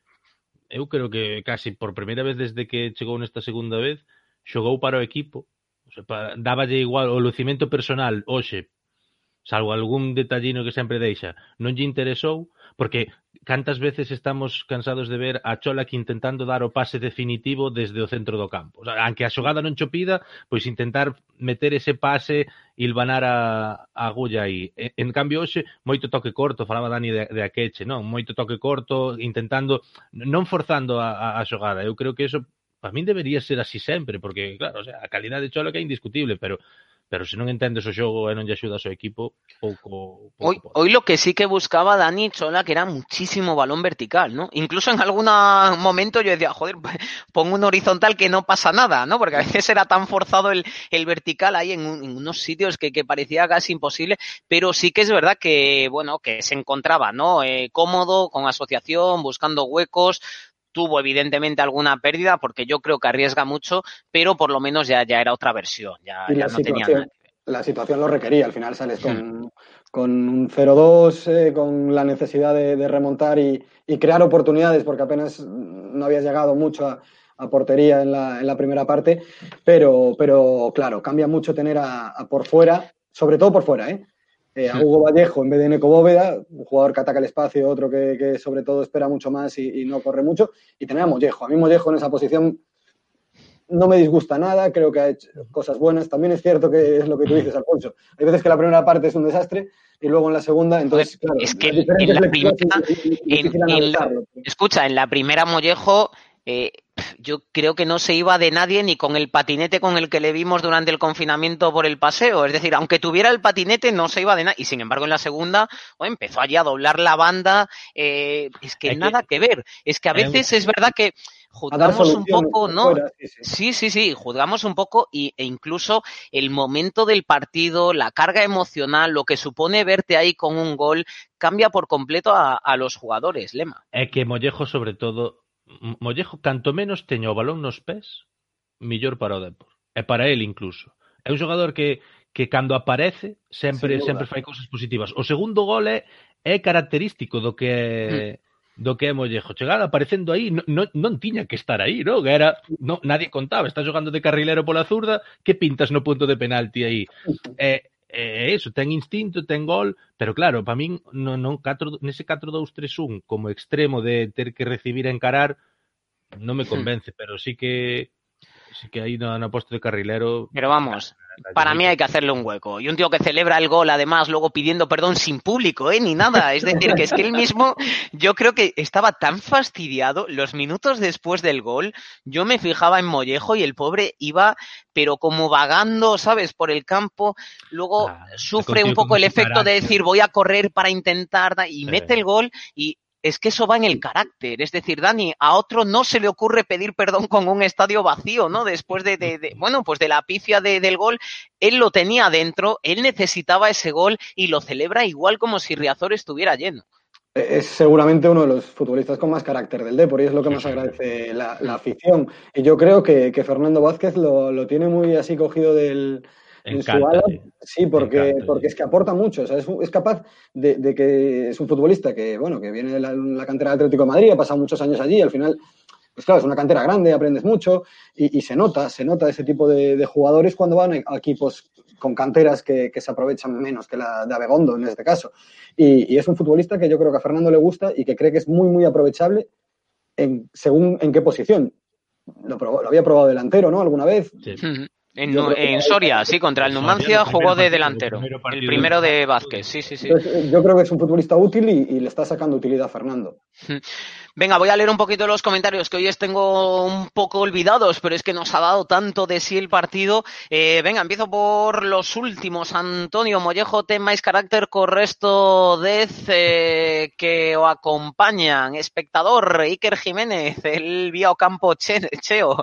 eu creo que casi por primeira vez desde que chegou nesta segunda vez xogou para o equipo, o sea, para, dáballe igual o lucimento personal hoxe, salvo algún detallino que sempre deixa, non lle interesou, porque cantas veces estamos cansados de ver a Cholak intentando dar o pase definitivo desde o centro do campo. O sea, anque a xogada non chopida, pois intentar meter ese pase ilvanar a, a agulla aí. En, en cambio, hoxe, moito toque corto, falaba Dani de, de Akeche, non? Moito toque corto, intentando, non forzando a, a, a xogada. Eu creo que eso para min debería ser así sempre, porque, claro, o sea, a calidade de Cholo que é indiscutible, pero pero se non entendes o xogo e non lle axudas ao equipo, pouco... pouco hoy, hoy lo que sí que buscaba Dani Chola que era muchísimo balón vertical, ¿no? Incluso en algún momento yo decía, joder, pongo un horizontal que no pasa nada, ¿no? Porque a veces era tan forzado el, el vertical ahí en, un, en unos sitios que, que, parecía casi imposible, pero sí que es verdad que, bueno, que se encontraba, ¿no? Eh, cómodo, con asociación, buscando huecos, tuvo evidentemente alguna pérdida porque yo creo que arriesga mucho, pero por lo menos ya, ya era otra versión, ya, ya no tenía nada. La situación lo requería, al final sales con, hmm. con un 0-2, eh, con la necesidad de, de remontar y, y, crear oportunidades, porque apenas no habías llegado mucho a, a portería en la, en la, primera parte, pero, pero claro, cambia mucho tener a, a por fuera, sobre todo por fuera, ¿eh? Eh, a Hugo Vallejo en vez de Neco Bóveda, un jugador que ataca el espacio, otro que, que sobre todo espera mucho más y, y, no corre mucho, y tener a Mollejo. A mí Mollejo en esa posición no me disgusta nada, creo que ha hecho cosas buenas. También es cierto que es lo que tú dices, Alfonso. Hay veces que la primera parte es un desastre y luego en la segunda, entonces, claro, es que en la primera, en, en, escucha, en la primera Mollejo eh, yo creo que no se iba de nadie ni con el patinete con el que le vimos durante el confinamiento por el paseo. Es decir, aunque tuviera el patinete, no se iba de nadie. Y sin embargo, en la segunda oh, empezó allí a doblar la banda. Eh, es que nada que, que, ver. Es que a veces es verdad que juzgamos un poco, ¿no? Fuera, sí, sí. sí, sí, sí, juzgamos un poco y, e incluso el momento del partido, la carga emocional, lo que supone verte ahí con un gol, cambia por completo a, a los jugadores, Lema. Es que Mollejo, sobre todo, Mollejo, canto menos teña o balón nos pés, millor para o Depor. E para el incluso. É un xogador que, que cando aparece sempre Sin sempre fai cousas positivas. O segundo gol é, é característico do que mm do que é Mollejo. Chegada aparecendo aí, non, non, non tiña que estar aí, non? Era, non, nadie contaba, está xogando de carrilero pola zurda, que pintas no punto de penalti aí? Eh, é eso, ten instinto, ten gol, pero claro, para min no, no 4, nese 4-2-3-1 como extremo de ter que recibir e encarar non me convence, pero sí que sí que aí no, no posto de carrilero. Pero vamos, para mí hay que hacerle un hueco. Y un tío que celebra el gol, además, luego pidiendo perdón sin público, ¿eh? Ni nada. Es decir, que es que él mismo, yo creo que estaba tan fastidiado. Los minutos después del gol, yo me fijaba en Mollejo y el pobre iba, pero como vagando, ¿sabes? Por el campo. Luego ah, sufre un poco el efecto de decir, voy a correr para intentar, y mete el gol y es que eso va en el carácter. Es decir, Dani, a otro no se le ocurre pedir perdón con un estadio vacío, ¿no? Después de, de, de bueno, pues de la pifia de, del gol, él lo tenía dentro, él necesitaba ese gol y lo celebra igual como si Riazor estuviera lleno. Es seguramente uno de los futbolistas con más carácter del Depor y es lo que más agradece la, la afición. Y yo creo que, que Fernando Vázquez lo, lo, tiene muy así cogido del, en su ala, sí, porque, encanta, porque es que aporta mucho. O sea, es, es capaz de, de, que es un futbolista que, bueno, que viene de la, la, cantera del Atlético de Madrid, ha pasado muchos años allí, al final, pues claro, es una cantera grande, aprendes mucho y, y se nota, se nota ese tipo de, de, jugadores cuando van a equipos con canteras que, que, se aprovechan menos que la de Abegondo en este caso. Y, y, es un futbolista que yo creo que a Fernando le gusta y que cree que es muy, muy aprovechable en, según en qué posición lo, probó- lo había probado delantero, ¿no? Alguna vez. Sí. En, Soria, sí, contra el Numancia jugó de delantero. primero El primero de Vázquez, sí, sí, sí. Entonces, eh, yo creo que es un futbolista útil y, y le está sacando utilidad a Fernando. Venga, voy a leer un poquito los comentarios que hoy os tengo un poco olvidados, pero es que nos ha dado tanto de sí el partido. Eh, venga, empiezo por los últimos. Antonio Mollejo, temáis carácter correcto dez eh, que o acompañan. Espectador, Iker Jiménez, el vía Ocampo Che- Cheo.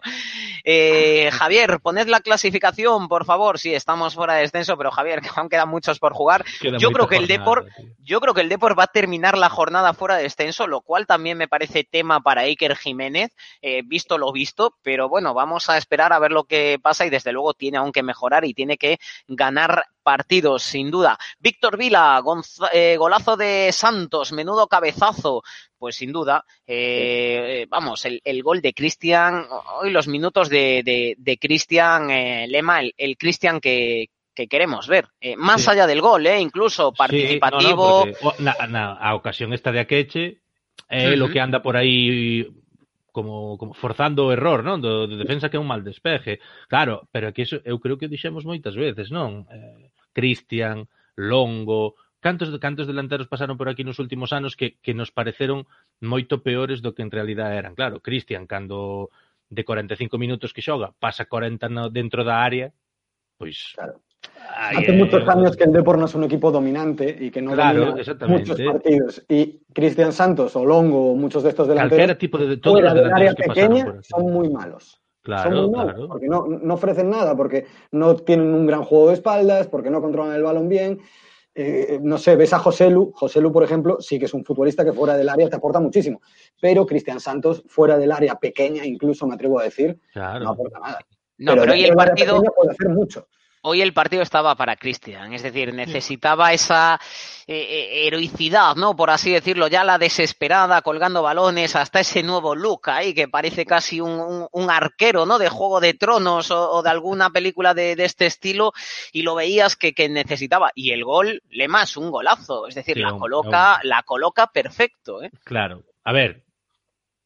Eh, Javier, poned la clasificación, por favor. Sí, estamos fuera de descenso, pero Javier, que aún quedan muchos por jugar. Queda Yo creo que el Depor tío. yo creo que el Depor va a terminar la jornada fuera de descenso, lo cual también me parece tema para Iker Jiménez, eh, visto lo visto, pero bueno, vamos a esperar a ver lo que pasa y desde luego tiene aún que mejorar y tiene que ganar partidos, sin duda. Víctor Vila, gonza- eh, golazo de Santos, menudo cabezazo. Pues sin duda, eh, eh, vamos, el, el gol de Cristian, hoy los minutos de, de, de Cristian eh, Lema, el, el Cristian que, que queremos ver. Más Sí. allá del gol, eh, incluso Sí, participativo. no, no, porque, o, na, na, a ocasión esta de Akeche é uh -huh. lo que anda por aí como, como forzando o error, non? Do, do defensa que é un mal despeje. Claro, pero que eso, eu creo que o dixemos moitas veces, non? Eh, Cristian, Longo, cantos cantos delanteros pasaron por aquí nos últimos anos que, que nos pareceron moito peores do que en realidad eran. Claro, Cristian, cando de 45 minutos que xoga, pasa 40 no, dentro da área, pois claro. Hace muchos años que el Depor no es un equipo dominante y que no Claro, domina muchos partidos. Y Cristian Santos o Longo o muchos de estos delanteros tipo de, de todos fuera del área pequeña son muy malos. Claro, son muy malos, claro. porque no, no ofrecen nada, porque no tienen un gran juego de espaldas, porque no controlan el balón bien. Eh, no sé, ves a José Lu, José Lu, por ejemplo, sí que es un futbolista que fuera del área te aporta muchísimo, pero Cristian Santos, fuera del área pequeña, incluso me atrevo a decir, Claro. no aporta nada. No, pero, hoy dentro el partido, puede hacer mucho. Hoy el partido estaba para Cristian, es decir, necesitaba esa eh, eh, heroicidad, ¿no? Por así decirlo, ya la desesperada, colgando balones, hasta ese nuevo look ahí que parece casi un, un- un arquero, ¿no? De Juego de Tronos o, o de alguna película de, de este estilo, y lo veías que, que necesitaba. Y el gol, Lema, es un golazo, es decir, Sí, la un- coloca, la coloca perfecto, ¿eh? Claro. A ver,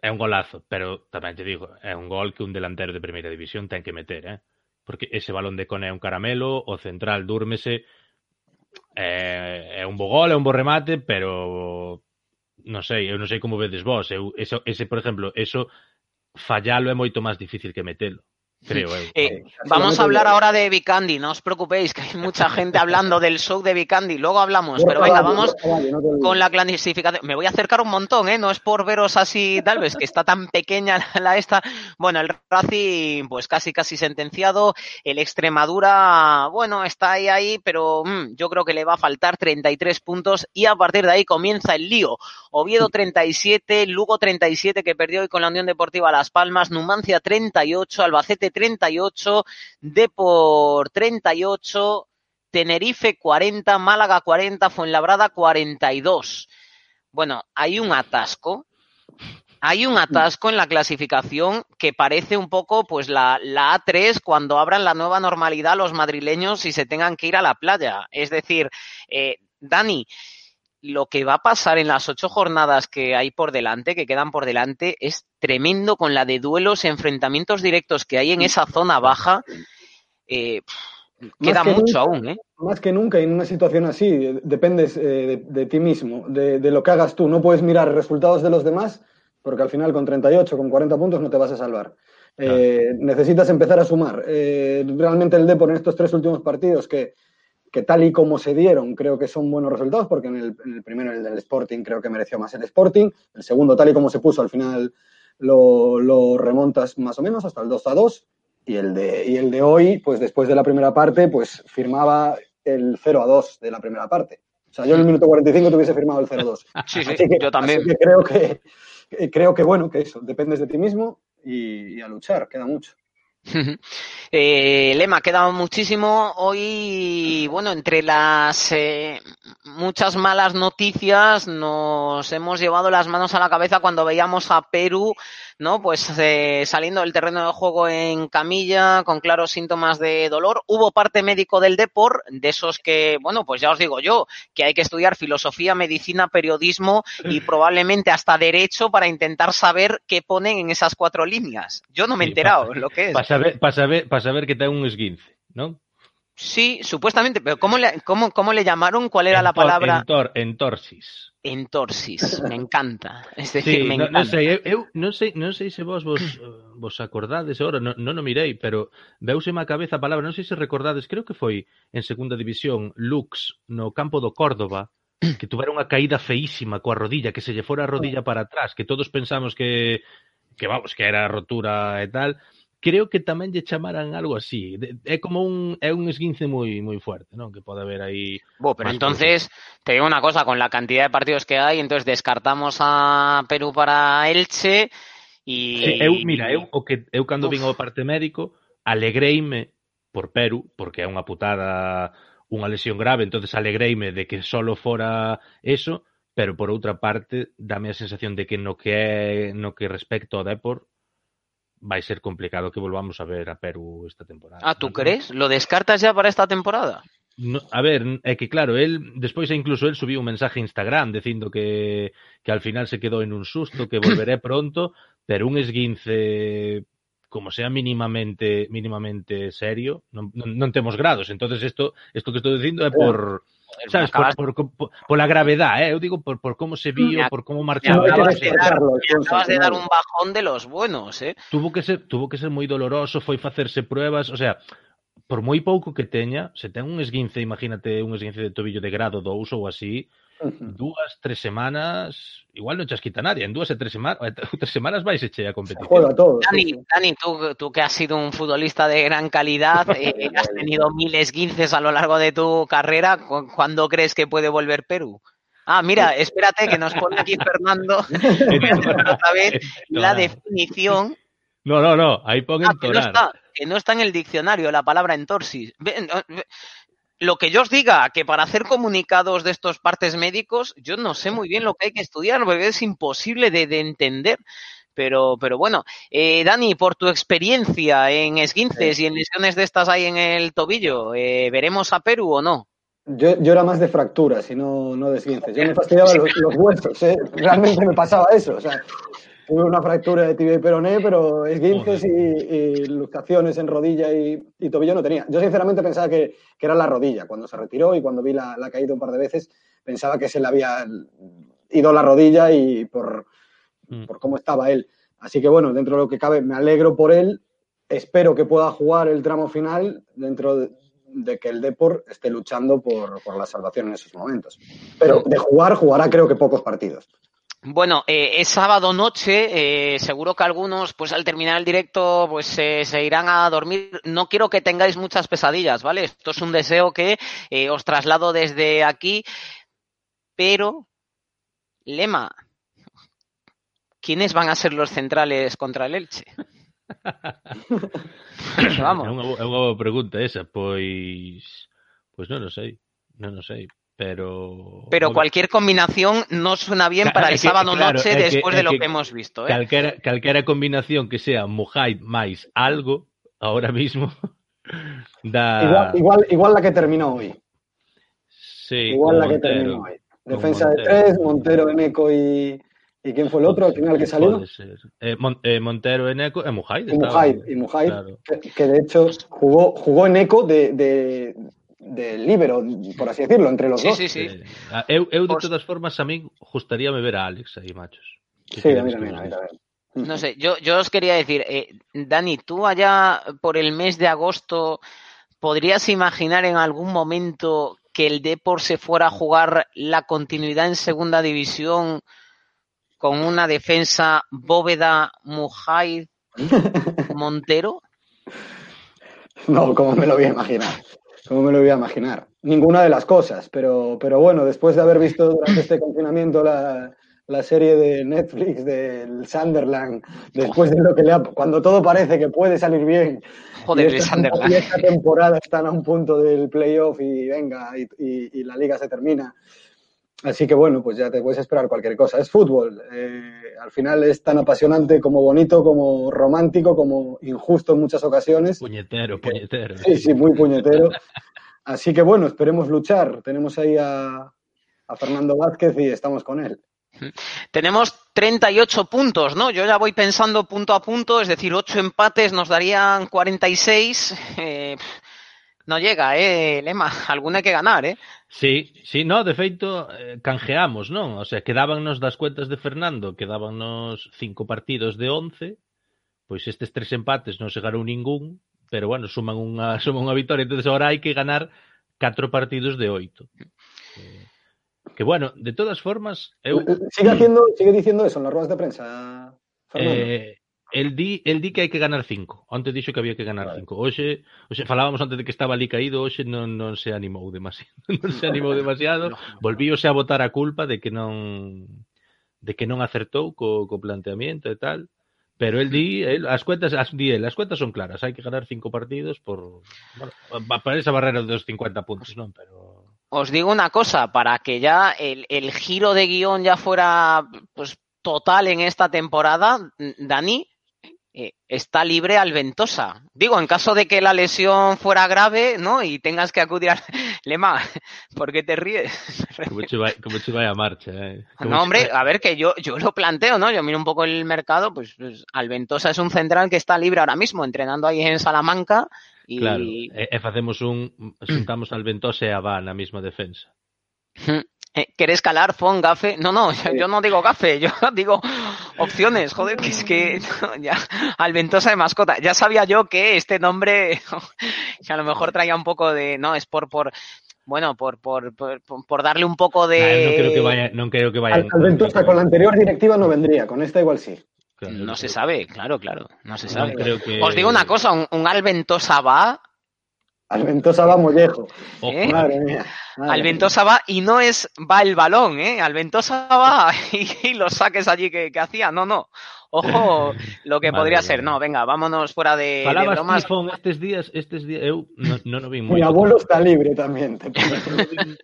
é un golazo, pero tamén te digo, é un gol que un delantero de primeira división ten que meter, eh? porque ese balón de Cone é un caramelo, o central dúrmese, eh, é, é un bo gol, é un bo remate, pero non sei, eu non sei como vedes vos, eu, eso, ese, por exemplo, eso fallalo é moito máis difícil que metelo. Creo. Eh, Sí, Vamos a hablar ahora de Vicandi, no os preocupéis, que hay mucha gente hablando del show de Vicandi, luego hablamos, pero venga, vamos con la clasificación. Me voy a acercar un montón, ¿eh? No es por veros así, tal vez, que está tan pequeña la, la esta. Bueno, el Racing, pues casi, casi sentenciado. El Extremadura, bueno, está ahí, ahí, pero mm, yo creo que le va a faltar 33 puntos y a partir de ahí comienza el lío. Oviedo 37, Lugo 37 que perdió hoy con la Unión Deportiva Las Palmas, Numancia 38, Albacete 38, Depor 38, Tenerife 40, Málaga 40, Fuenlabrada 42. Bueno, hay un atasco. Hay un atasco en la clasificación que parece un poco pues la, la A3 cuando abran la nueva normalidad los madrileños y se tengan que ir a la playa. Es decir, eh, Dani, lo que va a pasar en las ocho jornadas que hay por delante, que quedan por delante, es tremendo con la de duelos, enfrentamientos directos que hay en esa zona baja. Eh, queda que mucho nunca. aún, ¿eh? Más que nunca en una situación así, dependes eh, de, de ti mismo, de, de lo que hagas tú. No puedes mirar resultados de los demás, porque al final con 38, con 40 puntos no te vas a salvar. Eh, necesitas empezar a sumar. Realmente el Depor en estos tres últimos partidos, que, que tal y como se dieron, creo que son buenos resultados, porque en el, en el primero, el del Sporting, creo que mereció más el Sporting. El segundo, tal y como se puso, al final lo, lo remontas más o menos hasta el 2 a 2. Y el, de, y el de hoy, pues después de la primera parte, pues firmaba el 0 a 2 de la primera parte. O sea, yo en el minuto 45 te hubiese firmado el 0 a 2. Sí, sí, que, yo también. así que creo que creo que bueno, que eso, dependes de ti mismo y, y a luchar, queda mucho. Eh, Lema, queda muchísimo. Hoy, bueno, entre las eh, muchas malas noticias, nos hemos llevado las manos a la cabeza cuando veíamos a Perú ¿no? Pues eh, saliendo del terreno de juego en camilla, con claros síntomas de dolor. Hubo parte médico del Depor, de esos que, bueno, pues ya os digo yo, que hay que estudiar filosofía, medicina, periodismo y probablemente hasta derecho para intentar saber qué ponen en esas cuatro líneas. Yo no me he enterado lo que es. Para saber, para saber, para saber que te un esguince, ¿no? Sí, supuestamente, pero ¿cómo le, cómo, cómo le llamaron? ¿Cuál era Entor, la palabra? Entor, entorsis. Entorsis, me encanta. Es decir, sí, me no, encanta. No sei, eu, eu non sei, non sei se vos vos, eh, vos acordades agora, non, non o mirei, pero veuseme a cabeza a palabra, non sei se recordades, creo que foi en segunda división Lux no campo do Córdoba, que tuvera unha caída feísima coa rodilla, que se lle fora a rodilla para atrás, que todos pensamos que que vamos, que era rotura e tal, creo que tamén lle chamaran algo así. De, é como un é un esguince moi moi fuerte, non? Que pode haber aí Bo, pero entonces cosas. te digo una cosa, con la cantidad de partidos que hay, entonces descartamos a Perú para Elche e eu mira, eu o que eu cando Uf. vin ao parte médico, alegreime por Perú, porque é unha putada unha lesión grave, entonces alegreime de que solo fora eso, pero por outra parte dame a sensación de que no que é no que respecto ao Depor vai ser complicado que volvamos a ver a Perú esta temporada. Ah, ¿tú Non- crees? ¿Lo descartas ya para esta temporada? No, a ver, é que claro, él despois incluso él subiu un mensaje a Instagram dicindo que, que al final se quedou en un susto, que volveré pronto, pero un esguince como sea mínimamente mínimamente serio, non, non, non temos grados. Entonces isto isto que estou dicindo é por sabes, por, por, por, pola gravedad, eh? eu digo por, por como se viu, por como marchaba. que acabas, de dar, me acabas de dar un bajón de los buenos, eh? Tuvo que ser, tuvo que ser moi doloroso, foi facerse pruebas, o sea, por moi pouco que teña, se ten un esguince, imagínate un esguince de tobillo de grado 2 ou así, dúas, tres semanas, igual non chasquita nadie, en dúas e tres semanas, tres semanas vais eche a juega todo. Dani. Dani tú, tú que has sido un futbolista de gran calidad, eh, has tenido miles guinces a lo largo de tu carrera, ¿cu- ¿cuándo crees que puede volver Perú? Ah, mira, espérate que nos pone aquí Fernando otra vez la definición. No, no, no, aí pon Ah, que no está, que no está en el diccionario la palabra entorsis. Lo que yo os diga, que para hacer comunicados de estos partes médicos, yo no sé muy bien lo que hay que estudiar, porque es imposible de, de entender. Pero, pero bueno, eh, Dani, por tu experiencia en esguinces y en lesiones de estas ahí en el tobillo, eh, ¿veremos a Perú o no? Yo, yo era más de fracturas y no, no de esguinces. Yo me fastidiaba los, huesos, ¿eh? Realmente me pasaba eso. Tuve una fractura de tibia y peroné, pero esguinces y, y luxaciones en rodilla y, y tobillo no tenía. Yo sinceramente pensaba que, que era la rodilla. Cuando se retiró y cuando vi la, la caída un par de veces, pensaba que se le había ido la rodilla y por, Mm. por cómo estaba él. Así que bueno, dentro de lo que cabe, me alegro por él. Espero que pueda jugar el tramo final dentro de, de que el Depor esté luchando por, por la salvación en esos momentos. Pero de jugar, jugará creo que pocos partidos. Bueno, eh, es sábado noche, eh, seguro que algunos, pues al terminar el directo, pues eh, se irán a dormir. No quiero que tengáis muchas pesadillas, ¿vale? Esto es un deseo que eh, os traslado desde aquí, pero, Lema, ¿quiénes van a ser los centrales contra el Elche? Vamos. É unha, é unha boa pregunta esa, pois pois non o sei, non o sei, pero Pero cualquier combinación no suena bien para el sábado claro, noche que- después es de lo que que hemos visto, ¿eh? calquera combinación que sea Mujait máis algo ahora mismo da Igual, igual, igual la que terminó hoy. sí, Igual la que terminó hoy. Defensa de tres, Montero, Eneco y. ¿Y quién fue el otro al final que salió? Eh, Mon, eh, Montero e Neco e Mujait. Y Mujait, y Claro. que, que de hecho jugó, jugó en eco de, de, de líbero, por así decirlo, entre los Sí, dos. sí, sí. Eh, ah, eu, eu de todas formas a mí gustaríame ver a Alex aí, machos. Sí, a mí también, a mí también. No sé, yo, yo os quería decir, eh, Dani, tú allá por el mes de agosto, ¿podrías imaginar en algún momento que el Depor se fuera a jugar la continuidad en segunda división con una defensa Bóveda, Mujay, Montero? No, como me lo voy a imaginar. ¿Cómo me lo voy a imaginar? Ninguna de las cosas, pero, pero bueno, después de haber visto durante este confinamiento la, la serie de Netflix del Sunderland, después de lo que le ha... Cuando todo parece que puede salir bien, Joder, y el esta, Sunderland. y esta temporada están a un punto del playoff y venga, y, y- y la liga se termina. Así que bueno, pues ya te puedes esperar cualquier cosa. Es fútbol. Eh, al final es tan apasionante como bonito, como romántico, como injusto en muchas ocasiones. Puñetero, puñetero. Sí, sí, muy puñetero. Así que bueno, esperemos luchar. Tenemos ahí a, a Fernando Vázquez y estamos con él. Tenemos 38 puntos, ¿no? Yo ya voy pensando punto a punto, es decir, 8 empates nos darían 46. Eh, no llega, eh, Lema. Alguna hay que ganar, eh. Sí, sí, no, de feito, eh, canjeamos, non? O sea, quedábanos das cuentas de Fernando, quedábanos cinco partidos de 11, pois estes tres empates non se garou ningún, pero bueno, suman unha, suman unha vitória, entonces ahora hai que ganar catro partidos de oito. Eh, que bueno, de todas formas, eu... Sigue, haciendo, sigue diciendo eso en las ruedas de prensa, Fernando. Eh, el di, el di que hai que ganar cinco. Onte dixo que había que ganar cinco. Hoxe, hoxe falábamos antes de que estaba ali caído, hoxe non, non se animou demasiado. non se animou demasiado. Volvíose a botar a culpa de que non de que non acertou co, co planteamiento e tal. Pero el di, el, as cuentas, as, di el, as cuentas son claras, hai que ganar cinco partidos por bueno, para esa barrera dos 50 puntos, non? Pero os digo una cosa, para que ya el, el giro de guion ya fuera pues total en esta temporada, Dani, eh, está libre Alventosa. Digo, en caso de que la lesión fuera grave, ¿no? Y tengas que acudir al Lema, ¿por qué te ríes? como vaya a marcha, eh. No, hombre, a ver, que yo, yo lo planteo, ¿no? Yo miro un poco el mercado, pues, pues Alventosa es un central que está libre ahora mismo, entrenando ahí en Salamanca. Y... Claro, e, e facemos un, xuntamos Alventosa e a Va na mesma defensa. Eh, ¿Querés calar, Fon, Gafe? No, no, yo, yo, no digo Gafe, yo digo opciones, joder, que es que no, ya, Alventosa de mascota. Ya sabía yo que este nombre, que a lo mejor traía un poco de, no, es por, por, bueno, por, por, por, por darle un poco de... No creo que vaya, no creo que vaya. Alventosa con la anterior directiva no vendría, con esta igual sí. Claro, no se sabe, claro, claro, no se sabe. No, creo que... Os digo una cosa, un, un Alventosa va Alventosa va mollejo. ¿Eh? Madre mía. Madre Alventosa va y no es va el balón, ¿eh? Alventosa va y, y los saques allí que, que, hacía. No, no. Ojo, lo que Madre podría mía. ser. No, venga, vámonos fuera de, de bromas. Tifón estes días, estes días, eu non, non o vin Mi abuelo está libre tamén. Te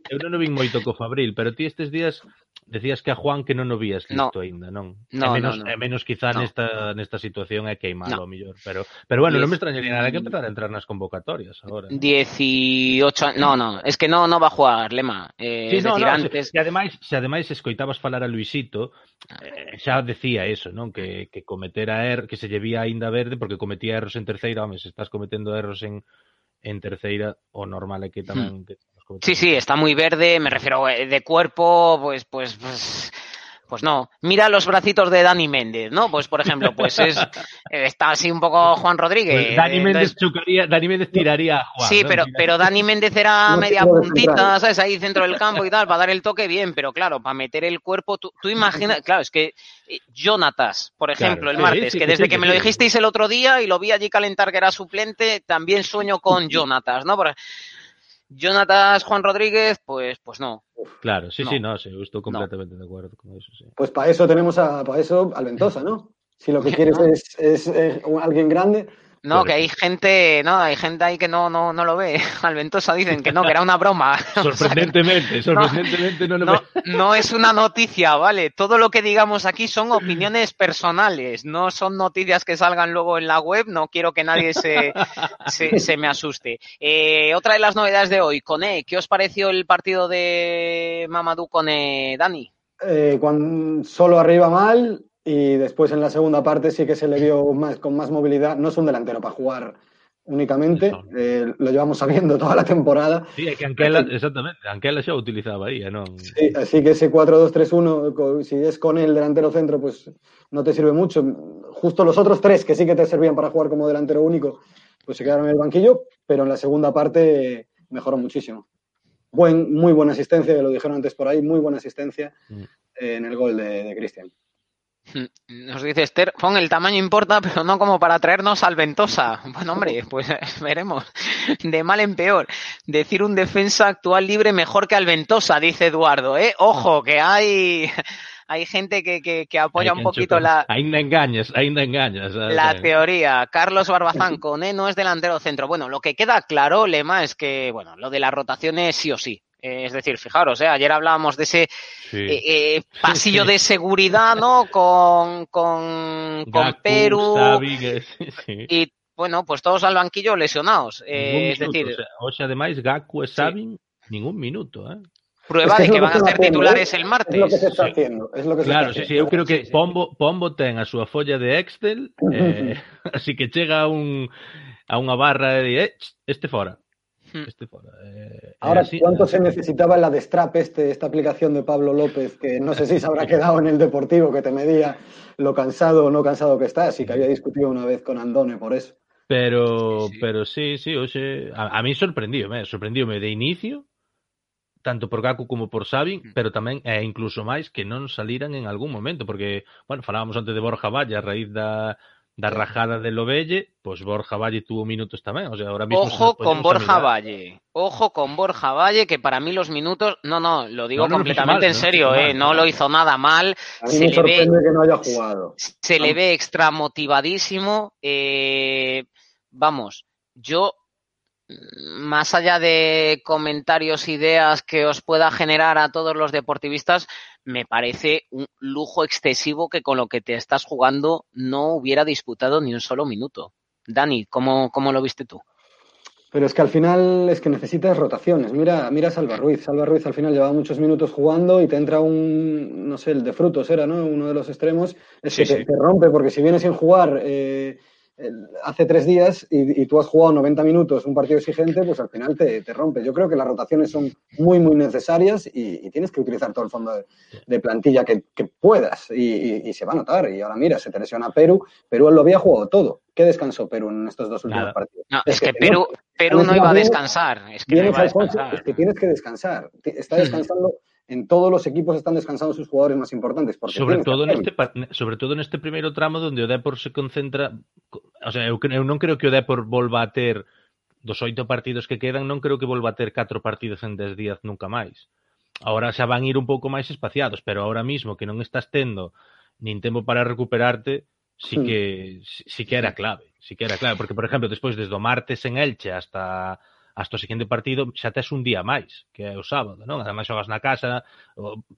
eu non o vin moito co Fabril, pero ti estes días decías que a Juan que non o vías No. listo aínda, non? No, é menos, no, no. é menos quizá No. nesta, nesta situación é queimalo No. no. mellor, pero pero bueno, Diez- non me extrañaría nada que empezar a entrar nas convocatorias agora. 18 No, no, es que no, no va a jugar, Lema. Eh, Sí, es no, decir, no, antes. se, se ademais, se ademais escoitabas falar a Luisito, eh, xa decía eso, non? Que, que cometera er, que se lle vía aínda verde porque cometía erros en terceira, home, se estás cometendo erros en en terceira, o normal é que tamén que. Hmm. Sí, sí, está muy verde, me refiero eh, de cuerpo, pues, pues, pues, pues no. Mira los bracitos de Dani Méndez, ¿no? Pues, por ejemplo, pues es, eh, está así un poco Juan Rodríguez. Pues Dani Méndez entonces- chocaría, Dani Méndez tiraría a Juan. Sí, ¿no? pero, pero Dani Méndez era No media puntita. ¿sabes? Ahí centro del campo y tal, para dar el toque bien, pero claro, para meter el cuerpo, tú, tú imaginas, claro, es que eh, Jonatas, por ejemplo, Claro, el martes, sí, que que desde sí, que que me lo sí. dijisteis el otro día y lo vi allí calentar que era suplente, también sueño con Jonatas, ¿no? Porque Jonatas, Juan Rodríguez, pues, pues no. Claro, sí, No. sí, no, sí, eu estou completamente de acuerdo con eso, sí. Pues para eso tenemos a para eso Alventosa, ¿no? Si lo que quieres es, es, eh, alguien grande, No, que hay gente, no, hay gente ahí que no, no, no lo ve. Alventosa dicen que no, que era una broma. O sea, que- Sorprendentemente, sorprendentemente no, lo No, veo. no es una noticia, ¿vale? Todo lo que digamos aquí son opiniones personales, no son noticias que salgan luego en la web, no quiero que nadie se, se, se me asuste. Eh, otra de las novedades de hoy, Cone, ¿qué os pareció el partido de Mamadou Cone, Dani? eh, cuando solo arriba mal y después en la segunda parte sí que se le vio más, con más movilidad. No es un delantero para jugar únicamente, No. eh, lo llevamos sabiendo toda la temporada. Sí, é que Anquela, exactamente, Anquela o utilizaba eh, non? Sí, así que ese 4-2-3-1, co- si es con el delantero centro, pues no te sirve mucho. Justo los otros tres que sí que te servían para jugar como delantero único, pues se quedaron en el banquillo, pero en la segunda parte mejoró muchísimo. Buen, muy buena asistencia, lo dijeron antes por ahí, muy buena asistencia Mm. eh, en el gol de, de Cristian. Nos dice Esther, Fon, el tamaño importa, pero no como para traernos al Ventosa. Bueno, hombre, pues veremos. De mal en peor. Decir un defensa actual libre mejor que al Ventosa, dice Eduardo, ¿eh? Ojo, que hay, hay gente que, que, que apoya un poquito la, sabes? la teoría. Carlos Barbazán, Coné no es delantero centro. Bueno, lo que queda claro, Lema, es que, bueno, lo de las rotaciones sí o sí. Eh, es decir, fijaros, eh, ayer hablábamos de ese Sí. eh, eh, pasillo de seguridad, ¿no? Con, con, con Gaku, Perú sí. y, bueno, pues todos al banquillo lesionados. Eh, es minuto, decir, o sea, ademais, Gaku e Xavi, ningún minuto, eh? prueba Es que de que van que a ser titulares el Es lo que se martes. está Sí. haciendo. Es lo que se Claro, está sí, sí, eu creo que Sí, sí. Pombo, Pombo ten a súa folla de Excel, eh, así que chega a un a unha barra e di, eh, este fora. Hmm. Este. Eh, Ahora, eh, así- ¿cuánto así se necesitaba en la de Strap, este, esta aplicación de Pablo López, que no sé si se habrá quedado en el Deportivo, que te medía lo cansado o no cansado que estás, y que había discutido una vez con Andone por eso. Pero, Sí, sí. pero sí, sí, a, a mí sorprendíome, sorprendíome de inicio tanto por Gaku como por Xavi, pero tamén e incluso máis que non saliran en algún momento, porque, bueno, falábamos antes de Borja Valle a raíz da da rajada de Lobelle, pois Borja Valle tuvo minutos tamén, o sea, ahora mismo Ojo con Borja mirar. Valle. Ojo con Borja Valle, que para mí los minutos. No, no, lo digo No, no lo hizo completamente mal, en serio, eh. mal, No lo hizo nada mal. A mí Se me le ve, que no haya jugado. se le ve extra motivadísimo. eh, vamos, yo, más allá de comentarios, ideas que os pueda generar a todos los deportivistas, me parece un lujo excesivo que con lo que te estás jugando no hubiera disputado ni un solo minuto. Dani, ¿cómo, cómo lo viste tú? Pero es que al final es que necesitas rotaciones. Mira, mira a Salva Ruiz. Salva Ruiz al final llevaba muchos minutos jugando y te entra un, no sé, el de frutos era, ¿no? Uno de los extremos. Es Sí, que te, sí. te rompe porque si vienes sin jugar eh, hace tres días y, y tú has jugado 90 minutos un partido exigente, pues al final te, te rompe. Yo creo que las rotaciones son muy, muy necesarias y, y tienes que utilizar todo el fondo de, de plantilla que, que puedas y, y- y se va a notar. Y ahora mira, se te lesiona Perú. Perú lo había jugado todo. ¿Qué descansó Perú en estos dos últimos Nada. partidos? No, es que Perú. Perú no iba a descansar. Es que no iba a descansar. es que tienes que descansar. Está descansando, en todos los equipos están descansando sus jugadores más importantes. Porque sobre, todo en este, sobre todo en este primeiro tramo donde o Depor se concentra... O sea, eu, eu non creo que o Depor volva a ter dos oito partidos que quedan, non creo que volva a ter catro partidos en 10 días nunca máis. Ahora xa van ir un pouco máis espaciados, pero ahora mismo que non estás tendo nin tempo para recuperarte, sí hmm. que, sí, sí que era clave. Sí que era clave, porque, por exemplo, despois, desde o martes en Elche hasta hasta o seguinte partido xa tes un día máis, que é o sábado, non? Ademais xogas na casa,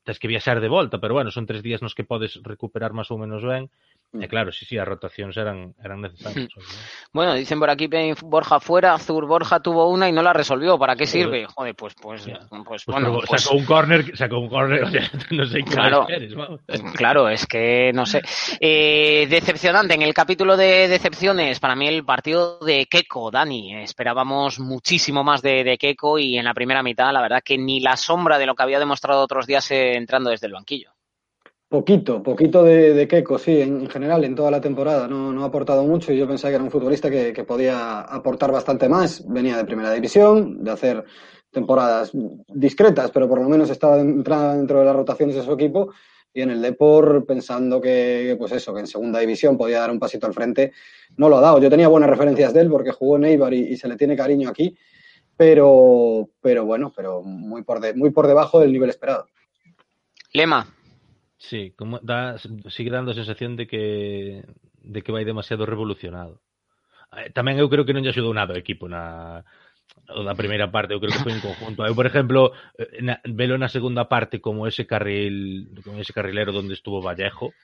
tes que viaxar de volta, pero bueno, son tres días nos que podes recuperar máis ou menos ben E claro, sí, sí, as rotacións eran, eran necesarias. Bueno, dicen por aquí Borja fuera, Zur Borja tuvo una y no la resolvió. ¿Para qué sirve? Joder, pues, pues, pues, Pues, bueno, pues, sacó un córner, sacó un córner, o sea, no sé qué Claro. vamos. Claro, es que no sé. Eh, decepcionante en el capítulo de decepciones. Para mí el partido de Keco, Dani. Esperábamos muchísimo más de, de Keco y en la primera mitad, la verdad que ni la sombra de lo que había demostrado otros días eh, entrando desde el banquillo. Poquito, poquito de, de sí, en, en general, en toda la temporada. No, ha aportado mucho y yo pensaba que era un futbolista que, podía aportar bastante más. Venía de primera división, de hacer temporadas discretas, pero por lo menos estaba entrada dentro de las rotaciones de su equipo. Y en el Depor, pensando que, pues eso, que en segunda división podía dar un pasito al frente, no lo ha dado. Yo tenía buenas referencias de él porque jugó en Eibar y, y se le tiene cariño aquí, pero, pero bueno, pero muy por, de- muy por debajo del nivel esperado. Lema. Sí, como dá, sigue dando a sensación de que de que vai demasiado revolucionado. Eh, tamén eu creo que non lle axudou nada o equipo na da primeira parte, eu creo que foi en conjunto. Eu, por exemplo, eh, na, velo na segunda parte como ese carril, como ese carrilero onde estuvo Vallejo.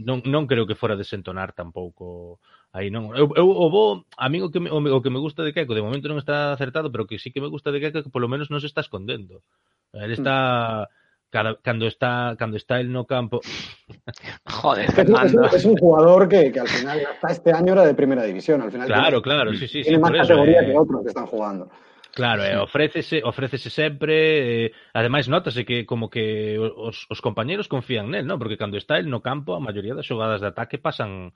Non, non creo que fora desentonar tampouco aí non. Eu, eu o bo, a mí o que me, o, o que me gusta de Keiko, de momento non está acertado, pero que sí que me gusta de Keiko que polo menos non se está escondendo. Ele está Cada, cando está cando está el no campo. Joder Fernando es, es, un jugador que, que, al final hasta este año era de primera división al final claro tiene, claro sí sí tiene sí, más categoría eso, eh... que otros que están jugando. Claro, eh, ofrécese, ofrécese sempre, eh, ademais notase que como que os, os compañeros confían nel, ¿no? Porque cando está el no campo, a maioría das xogadas de ataque pasan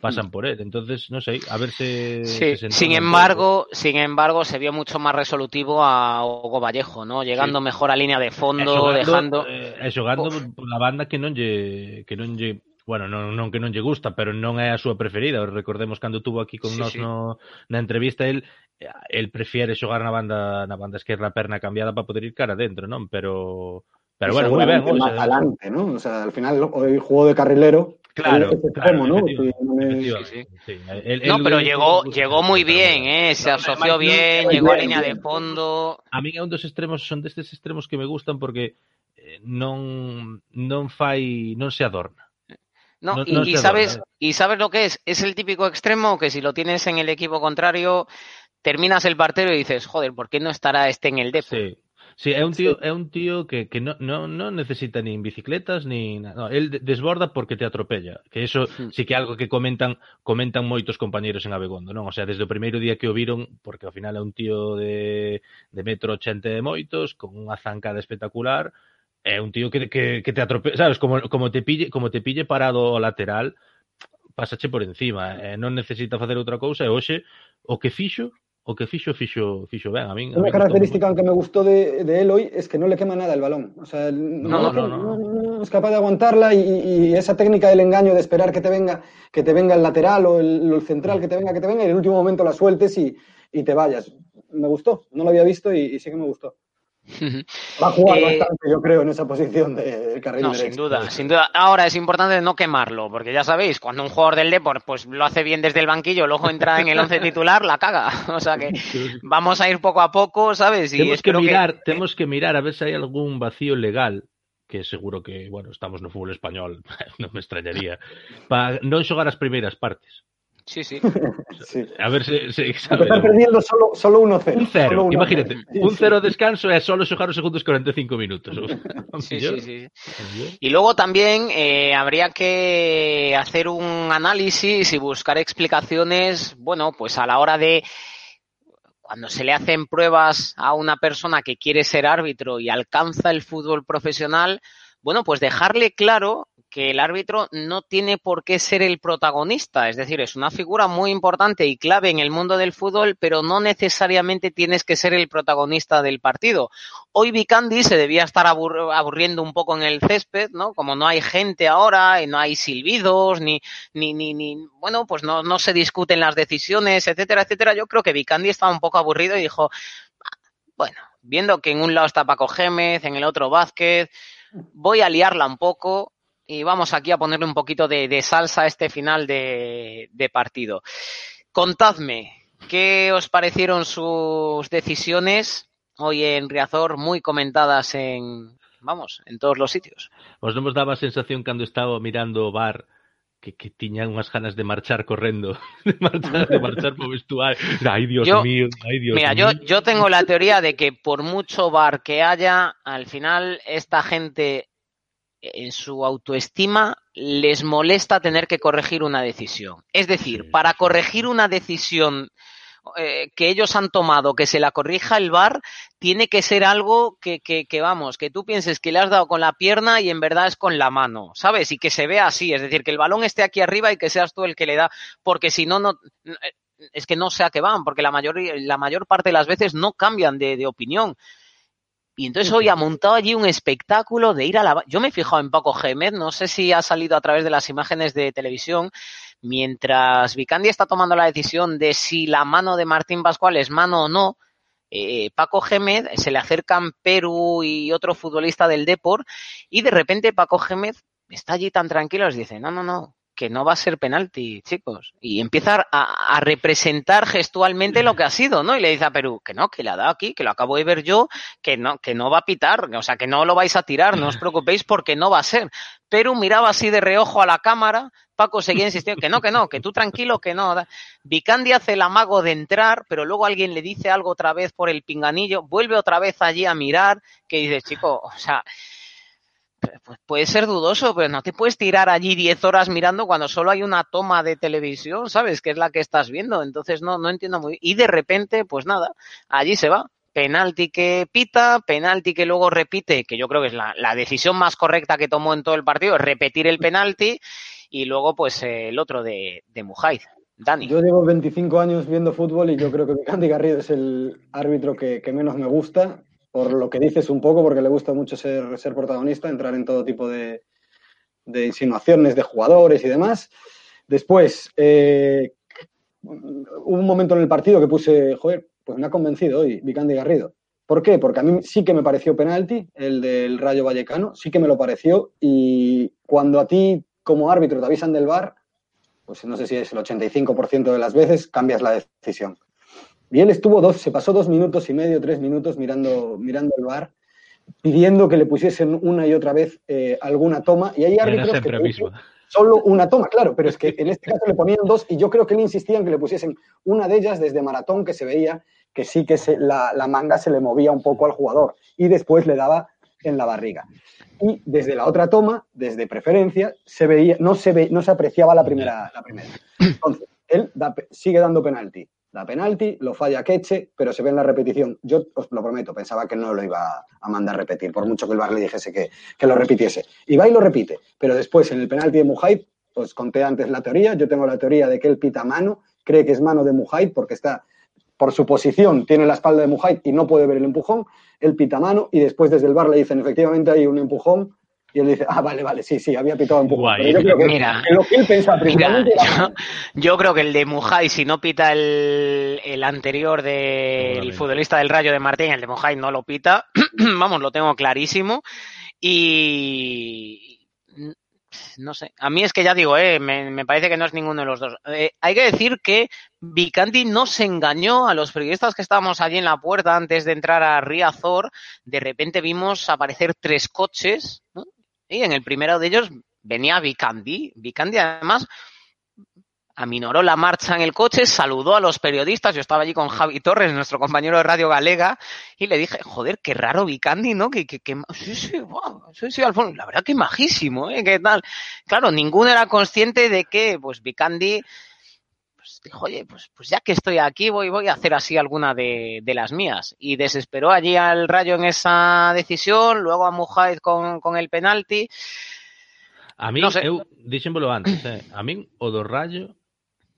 pasan por él. Entonces, no sé, a ver se, Sí, se se sin embargo, sin embargo, se vio mucho más resolutivo a Hugo Vallejo, ¿no? Llegando Sí. mejor a línea de fondo, dejando. eh, xogando por la banda que non lle que non lle Bueno, non, non que non lle gusta, pero non é a súa preferida. Recordemos cando tuvo aquí con Sí, nós sí. no, na entrevista, el el prefiere xogar na banda na banda esquerda perna cambiada para poder ir cara adentro, non? Pero pero Y bueno, moi ben, más sea, adelante, ¿no? O sea, al final hoy jugó de carrilero Claro, ¿no? Sí, sí. El- pero el- llegó, llegó muy bien, ¿eh? Se No, asoció además, bien, no, llegó a línea de fondo. A mí é un dos extremos, son destes extremos que me gustan porque eh, non non fai, non se adorna. No, No- y, no y se sabes, adorna. y sabes lo que es, es el típico extremo que si lo tienes en el equipo contrario, terminas el partido y dices, joder, ¿por qué no estará este en el Depor? Sí. Sí, é un tío, sí. é un tío que, que non no, no necesita nin bicicletas, nin no, el desborda porque te atropella, que eso sí. sí que é algo que comentan comentan moitos compañeiros en Abegondo, non? O sea, desde o primeiro día que o viron, porque ao final é un tío de, de metro 80 de moitos, con unha zancada espectacular, é un tío que, que, que te atropella, sabes, como, como, te pille, como te pille parado o lateral, pasache por encima, eh, non necesita facer outra cousa, e hoxe o que fixo o que fixo, fixo, fixo ben, a min. Una característica gustou que me gustó de, de él hoy es que no le quema nada el balón. O sea, no, No, no, no. no es capaz de aguantarla y, y esa técnica del engaño de esperar que te venga, que te venga el lateral o el, central, que te venga, que te venga, y en el último momento la sueltes y, y te vayas. Me gustó, no lo había visto y, y sí que me gustó. Va a jugar Eh, bastante, yo creo, en esa posición de carril No, derecho. sin duda, sin duda. Ahora es importante no quemarlo, porque ya sabéis, cuando un jugador del Depor pues lo hace bien desde el banquillo, luego entra en el once titular, la caga. O sea que vamos a ir poco a poco, ¿sabes? Y temos que mirar, temos que mirar a ver se hai algún vacío legal que seguro que, bueno, estamos no fútbol español, non me extrañaría, para non xogar as primeiras partes. Sí, sí. Sí. A ver sabe. Empezar perdiendo solo, solo 1-0. Un cero, solo 1-0. imagínate, Sí, un sí. cero descanso e solo os segundos 45 minutos. Sí, sí, sí. Y luego también eh, habría que hacer un análisis y buscar explicaciones, bueno, pues a la hora de cuando se le hacen pruebas a una persona que quiere ser árbitro y alcanza el fútbol profesional, bueno, pues dejarle claro que el árbitro no tiene por qué ser el protagonista, es decir, es una figura muy importante y clave en el mundo del fútbol, pero no necesariamente tienes que ser el protagonista del partido. Hoy Vicandi se debía estar abur- aburriendo un poco en el césped, ¿no? Como no hay gente ahora, y no hay silbidos, ni, ni, ni, ni bueno, pues no, no se discuten las decisiones, etcétera, etcétera. Yo creo que Vicandi estaba un poco aburrido y dijo, "Ah, bueno, viendo que en un lado está Paco Gémez, en el otro Vázquez, voy a liarla un poco y vamos aquí a ponerle un poquito de, de salsa a este final de, de partido. Contadme, ¿qué os parecieron sus decisiones hoy en Riazor, muy comentadas en, vamos, en todos los sitios? Non vos daba sensación cando estaba mirando bar que, que tiñan unhas ganas de marchar correndo, de marchar, de marchar po vestuario. Ai, Dios Yo- mío, ai, Dios Mira, mío. yo, yo tengo la teoría de que por mucho bar que haya, al final esta gente en su autoestima les molesta tener que corregir una decisión. Es decir, para corregir una decisión eh, que ellos han tomado, que se la corrija el VAR, tiene que ser algo que, que, que, vamos, que tú pienses que le has dado con la pierna y en verdad es con la mano, ¿sabes? Y que se vea así, es decir, que el balón esté aquí arriba y que seas tú el que le da, porque si no, no, es que no sé a qué van, porque la mayor, la mayor parte de las veces no cambian de, de opinión. Y entonces hoy ha montado allí un espectáculo de ir a la... Yo me he fijado en Paco Gémez, no sé si ha salido a través de las imágenes de televisión, mientras Vicandi está tomando la decisión de si la mano de Martín Pascual es mano o no, eh, Paco Gémez se le acercan Perú y otro futbolista del Depor y de repente Paco Gémez está allí tan tranquilo, les dice, no, no, no, que no va a ser penalti, chicos. Y empieza a, a, representar gestualmente lo que ha sido, ¿no? Y le dice a Perú, que no, que la ha dado aquí, que lo acabo de ver yo, que no, que no va a pitar, o sea, que no lo vais a tirar, no os preocupéis porque no va a ser. Perú miraba así de reojo a la cámara, Paco seguía insistiendo, que no, que no, que tú tranquilo, que no. Vicandi hace el amago de entrar, pero luego alguien le dice algo otra vez por el pinganillo, vuelve otra vez allí a mirar, que dice, chico, o sea, pues puede ser dudoso, pero no te puedes tirar allí 10 horas mirando cuando solo hay una toma de televisión, ¿sabes? Que es la que estás viendo. Entonces no, no entiendo muy bien. Y de repente, pues nada, allí se va. Penalti que pita, penalti que luego repite, que yo creo que es la, decisión más correcta que tomó en todo el partido, repetir el penalti y luego pues el otro de, de Mujaiz. Dani. Yo llevo 25 años viendo fútbol y yo creo que Candy Garrido es el árbitro que menos me gusta por lo que dices un poco, porque le gusta mucho ser, ser protagonista, entrar en todo tipo de, de, insinuaciones de jugadores y demás. Después, eh, hubo un momento en el partido que puse, joder, pues me ha convencido hoy Vicandi Garrido. ¿Por qué? Porque a mí sí que me pareció penalti el del Rayo Vallecano, sí que me lo pareció y cuando a ti como árbitro te avisan del bar, pues no sé si es el 85% de las veces, cambias la decisión. Y él estuvo dos, se pasó dos minutos y medio, tres minutos mirando, mirando el bar, pidiendo que le pusiesen una y otra vez eh, alguna toma. Y hay árbitros que solo una toma, claro, pero es que en este caso le ponían dos y yo creo que él insistía en que le pusiesen una de ellas desde maratón que se veía que sí que se, la, la manga se le movía un poco al jugador y después le daba en la barriga. Y desde la otra toma, desde preferencia, se veía, no se, ve, no se apreciaba la primera, la primera. Entonces, él sigue dando penalti. Da penalti, lo falla Queche, pero se ve en la repetición. Yo os lo prometo, pensaba que no lo iba a mandar repetir, por mucho que el bar le dijese que, que lo repitiese. Y va y lo repite, pero después en el penalti de Mujay, os conté antes la teoría, yo tengo la teoría de que él pita mano, cree que es mano de Mujay porque está por su posición tiene la espalda de Mujay y no puede ver el empujón, él pita mano y después desde el bar le dicen efectivamente hay un empujón y él dice, ah, vale, vale, sí, sí, había pitado empujón. yo creo que, mira, lo que él pensaba principalmente yo, creo que el de Mujay, si no pita el, el anterior del futbolista del Rayo de Martín, el de Mujay no lo pita, vamos, lo tengo clarísimo. Y, no sé. A mí es que ya digo, eh, me, parece que no es ninguno de los dos. Eh, hay que decir que Vicandi no se engañó a los periodistas que estábamos allí en la puerta antes de entrar a Riazor. De repente vimos aparecer tres coches y en el primero de ellos venía Vicandi. Vicandi además aminoró la marcha en el coche, saludó a los periodistas, yo estaba allí con Javi Torres, nuestro compañero de Radio Galega, y le dije, joder, qué raro Vicandi, ¿no? Que, que, que sí, sí, wow, sí, sí, Alfonso, la verdad que majísimo, ¿eh? ¿Qué tal? Claro, ninguno era consciente de que, pues, Vicandi, pues, dijo, oye, pues, pues ya que estoy aquí, voy, voy a hacer así alguna de, de las mías. Y desesperó allí al Rayo en esa decisión, luego a Mujaid con, con el penalti. A mí, no sé. eu, antes, eh, a mí o do Rayo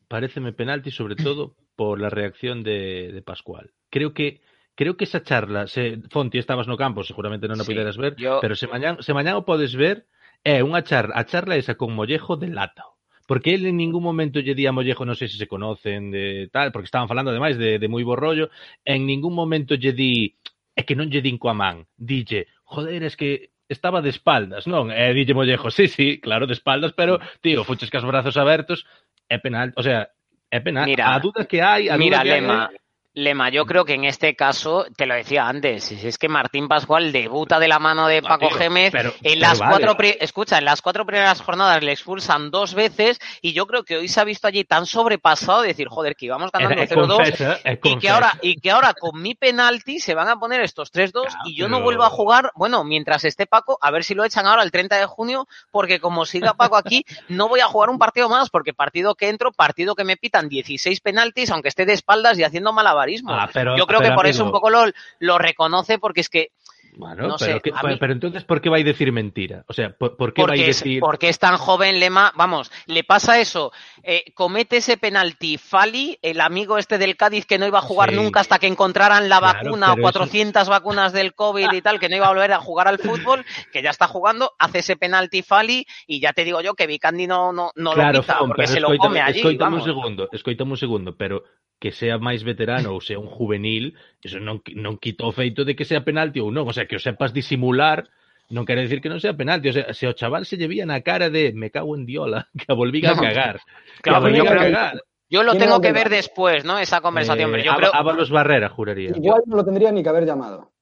pareceme penalti sobre todo por la reacción de, de Pascual. Creo que creo que esa charla, se Fonti estabas no campo, seguramente non a sí, puderas ver, yo... pero se mañán, se mañán o podes ver, é unha charla, a charla esa con Mollejo de lata. porque él en ningún momento lle di a Mollejo, non sei se se conocen de tal, porque estaban falando ademais de, de moi bo rollo, en ningún momento lle di é que non lle din coa man, dille, joder, es que estaba de espaldas, non? E dille Mollejo, sí, sí, claro, de espaldas, pero, tío, fuches cas brazos abertos, é penal, o sea, é penal. Mira, a duda que hai, a duda mira, que Lema, hai, Lema, yo creo que en este caso, te lo decía antes, es que Martín Pascual debuta de la mano de Paco Gémez pero, en las vale. cuatro, escucha, en las cuatro primeras jornadas le expulsan dos veces y yo creo que hoy se ha visto allí tan sobrepasado de decir, joder, que íbamos ganando 0-2 y que ahora y que ahora con mi penalti se van a poner estos 3-2 claro, y yo no vuelvo a jugar, bueno, mientras esté Paco, a ver si lo echan ahora el 30 de junio, porque como siga Paco aquí, no voy a jugar un partido más, porque partido que entro, partido que me pitan 16 penaltis, aunque esté de espaldas y haciendo malabarismo. Ah, pero yo creo pero, que por amigo, eso un poco lo, lo reconoce porque es que Bueno, no pero, sé, que, a mí- pero entonces, ¿por qué va a decir mentira? O sea, ¿por, por qué va a porque es, decir...? porque es tan joven Lema, vamos, le pasa eso, eh, comete ese penalti Fali, el amigo este del Cádiz que no iba a jugar Sí. nunca hasta que encontraran la Claro, vacuna o pero eso- 400 vacunas del COVID y tal, que no iba a volver a jugar al fútbol, que ya está jugando, hace ese penalti Fali y ya te digo yo que Vicandi no, no, no claro, lo quita porque se lo come allí, escoítame vamos. un segundo, escoítame un segundo, pero que sea máis veterano ou sea un juvenil, eso non, non quita o feito de que sea penalti ou non, o sea, que o sepas disimular non quere decir que non sea penalti, o sea, se o chaval se lle vía na cara de me cago en diola, que a volví a cagar, que Claro, a volví yo a creo- cagar. Yo lo ¿Quién tengo que ver después, ¿no? Esa conversación, Eh, pero yo creo... Ábalos Barrera, juraría. Igual no lo tendría ni que haber llamado.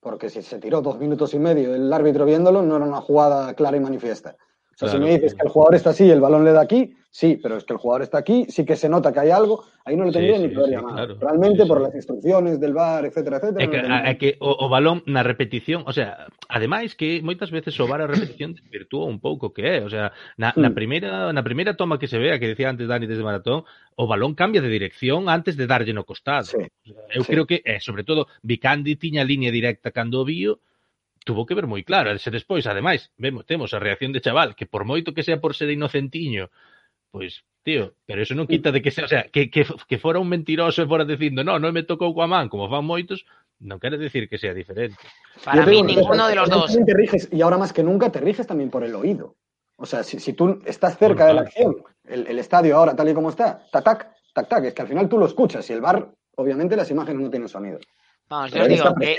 Porque si se tiró dos minutos y medio el árbitro viéndolo, no era una jugada clara y manifiesta. O sea, claro, si me dices que el jugador está así y el balón le da aquí, sí, pero es que el jugador está aquí, sí que se nota que hay algo, ahí no lo tendría sí, ni sí, que sí, llamar. Claro, Realmente por las instrucciones del VAR, etcétera, etcétera. É que, no é que o, o balón na repetición, o sea, ademais que moitas veces o VAR a repetición desvirtúa un pouco que é, o sea, na, na hmm. primeira na primeira toma que se vea, que decía antes Dani desde Maratón, o balón cambia de dirección antes de darlle no costado. Sí, eu sí. creo que, eh, sobre todo, Vicandi tiña liña directa cando o vio, tuvo que ver moi claro. Se despois, ademais, vemos, temos a reacción de chaval, que por moito que sea por ser inocentiño, pois, tío, pero eso non quita de que sea, o sea, que, que, que fora un mentiroso e fora dicindo, no, non me tocou coa man, como fan moitos, non quere decir que sea diferente. Para mí ninguno de los dos. Te riges, y ahora más que nunca te riges también por el oído. O sea, si, si tú estás cerca de la acción, el, el estadio ahora tal y como está, tac, tac, tac, tac, es que al final tú lo escuchas y el bar, obviamente las imágenes no tienen sonido. Vamos, yo os digo que,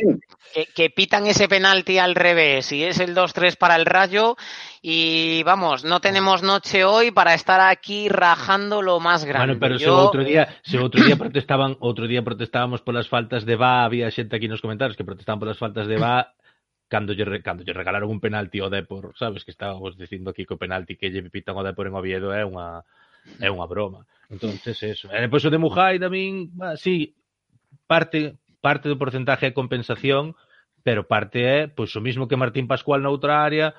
que, que, pitan ese penalti al revés y es el 2-3 para el Rayo y vamos, no tenemos noche hoy para estar aquí rajando lo más grande. Bueno, pero yo... se outro día, se outro día protestaban, outro día protestábamos polas faltas de VA, había xente aquí nos comentarios que protestaban polas faltas de VA cando lle, cando lle regalaron un penalti ao Depor, sabes, que estábamos dicindo aquí que o penalti que lle pitan ao Depor en Oviedo é unha é unha broma. Entonces, eso. E depois o de Mujai tamén, sí, parte parte do porcentaje é compensación, pero parte é, pois o mismo que Martín Pascual na outra área,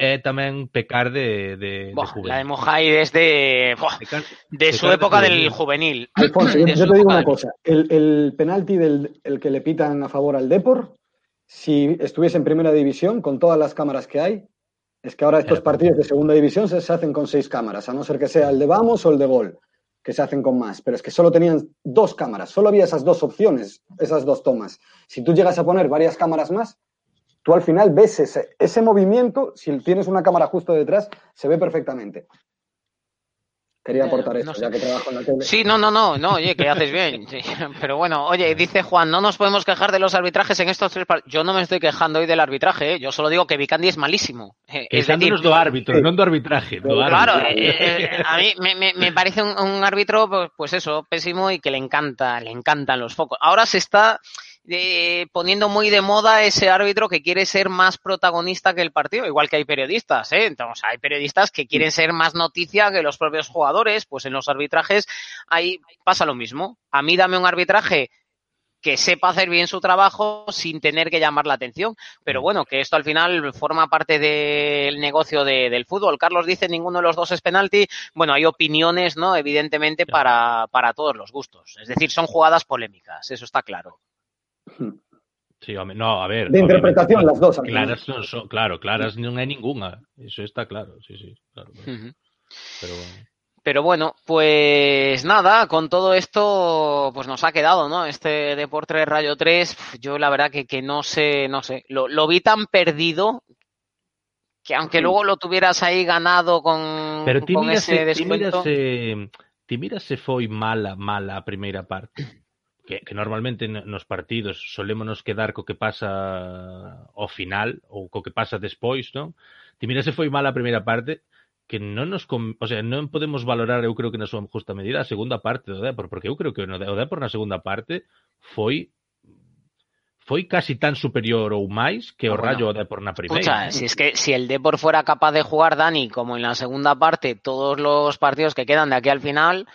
é tamén pecar de, de, de juvenil. La de Mojai desde boah, Pecar, de pecar su de época del juvenil. Alfonso, yo, De te digo una cosa. El, el penalti del el que le pitan a favor al Depor, si estuviese en primera división, con todas las cámaras que hay, es que ahora estos Eh, partidos de segunda división se, se hacen con seis cámaras, a no ser que sea el de vamos o el de gol, que se hacen con más. Pero es que solo tenían dos cámaras, solo había esas dos opciones, esas dos tomas. Si tú llegas a poner varias cámaras más, tú al final ves ese, ese movimiento, si tienes una cámara justo detrás, se ve perfectamente. Quería aportar no esto, sé. ya que trabajo en la tele. Sí, no, no, no, no, oye, que haces bien. Sí, Pero bueno, oye, dice Juan, no nos podemos quejar de los arbitrajes en estos tres partidos. Yo no me estoy quejando hoy del arbitraje, ¿eh? yo solo digo que Vicandi es malísimo. Eh, Es decir, do árbitro, sí. non do arbitraje, do Claro, árbitro. eh, eh, a mí me, me- me parece un, un árbitro, pues, pues eso, pésimo y que le encanta, le encantan los focos. Ahora se está eh, poniendo muy de moda ese árbitro que quiere ser más protagonista que el partido, igual que hay periodistas, ¿eh? Entonces, hay periodistas que quieren ser más noticia que los propios jugadores, pues en los arbitrajes ahí pasa lo mismo. A mí dame un arbitraje que sepa hacer bien su trabajo sin tener que llamar la atención. Pero bueno, que esto al final forma parte del negocio de- del fútbol. Carlos dice ninguno de los dos es penalti. Bueno, hay opiniones, ¿no? Evidentemente para, para todos los gustos. Es decir, son jugadas polémicas, eso está claro. Sí, no, a ver. De interpretación, las dos. Claras non son, claro, claras non hai ningunha. Eso está claro, sí, sí, claro. Pero bueno. Pero bueno, pues nada, con todo esto, pues nos ha quedado, ¿no? Este Deportes Rayo 3, pf, yo la verdad que, que no sé, no sé, lo, lo vi tan perdido que aunque Sí. luego lo tuvieras ahí ganado con, Pero con ese ti descuento. se, ti miras se foi mala, mala a primeira parte. Que, que normalmente no- nos partidos solémonos quedar co que pasa ao final ou co que pasa despois, non? Ti miras se foi mala a primeira parte que non nos, o sea, non podemos valorar, eu creo que na súa justa medida a segunda parte do Depor, porque eu creo que o Depor na segunda parte foi foi casi tan superior ou máis que o Ah, bueno. Rayo ao Depor na primeira. Escucha, si es que si el Depor fuera capaz de jugar Dani como en la segunda parte todos los partidos que quedan de aquí al final,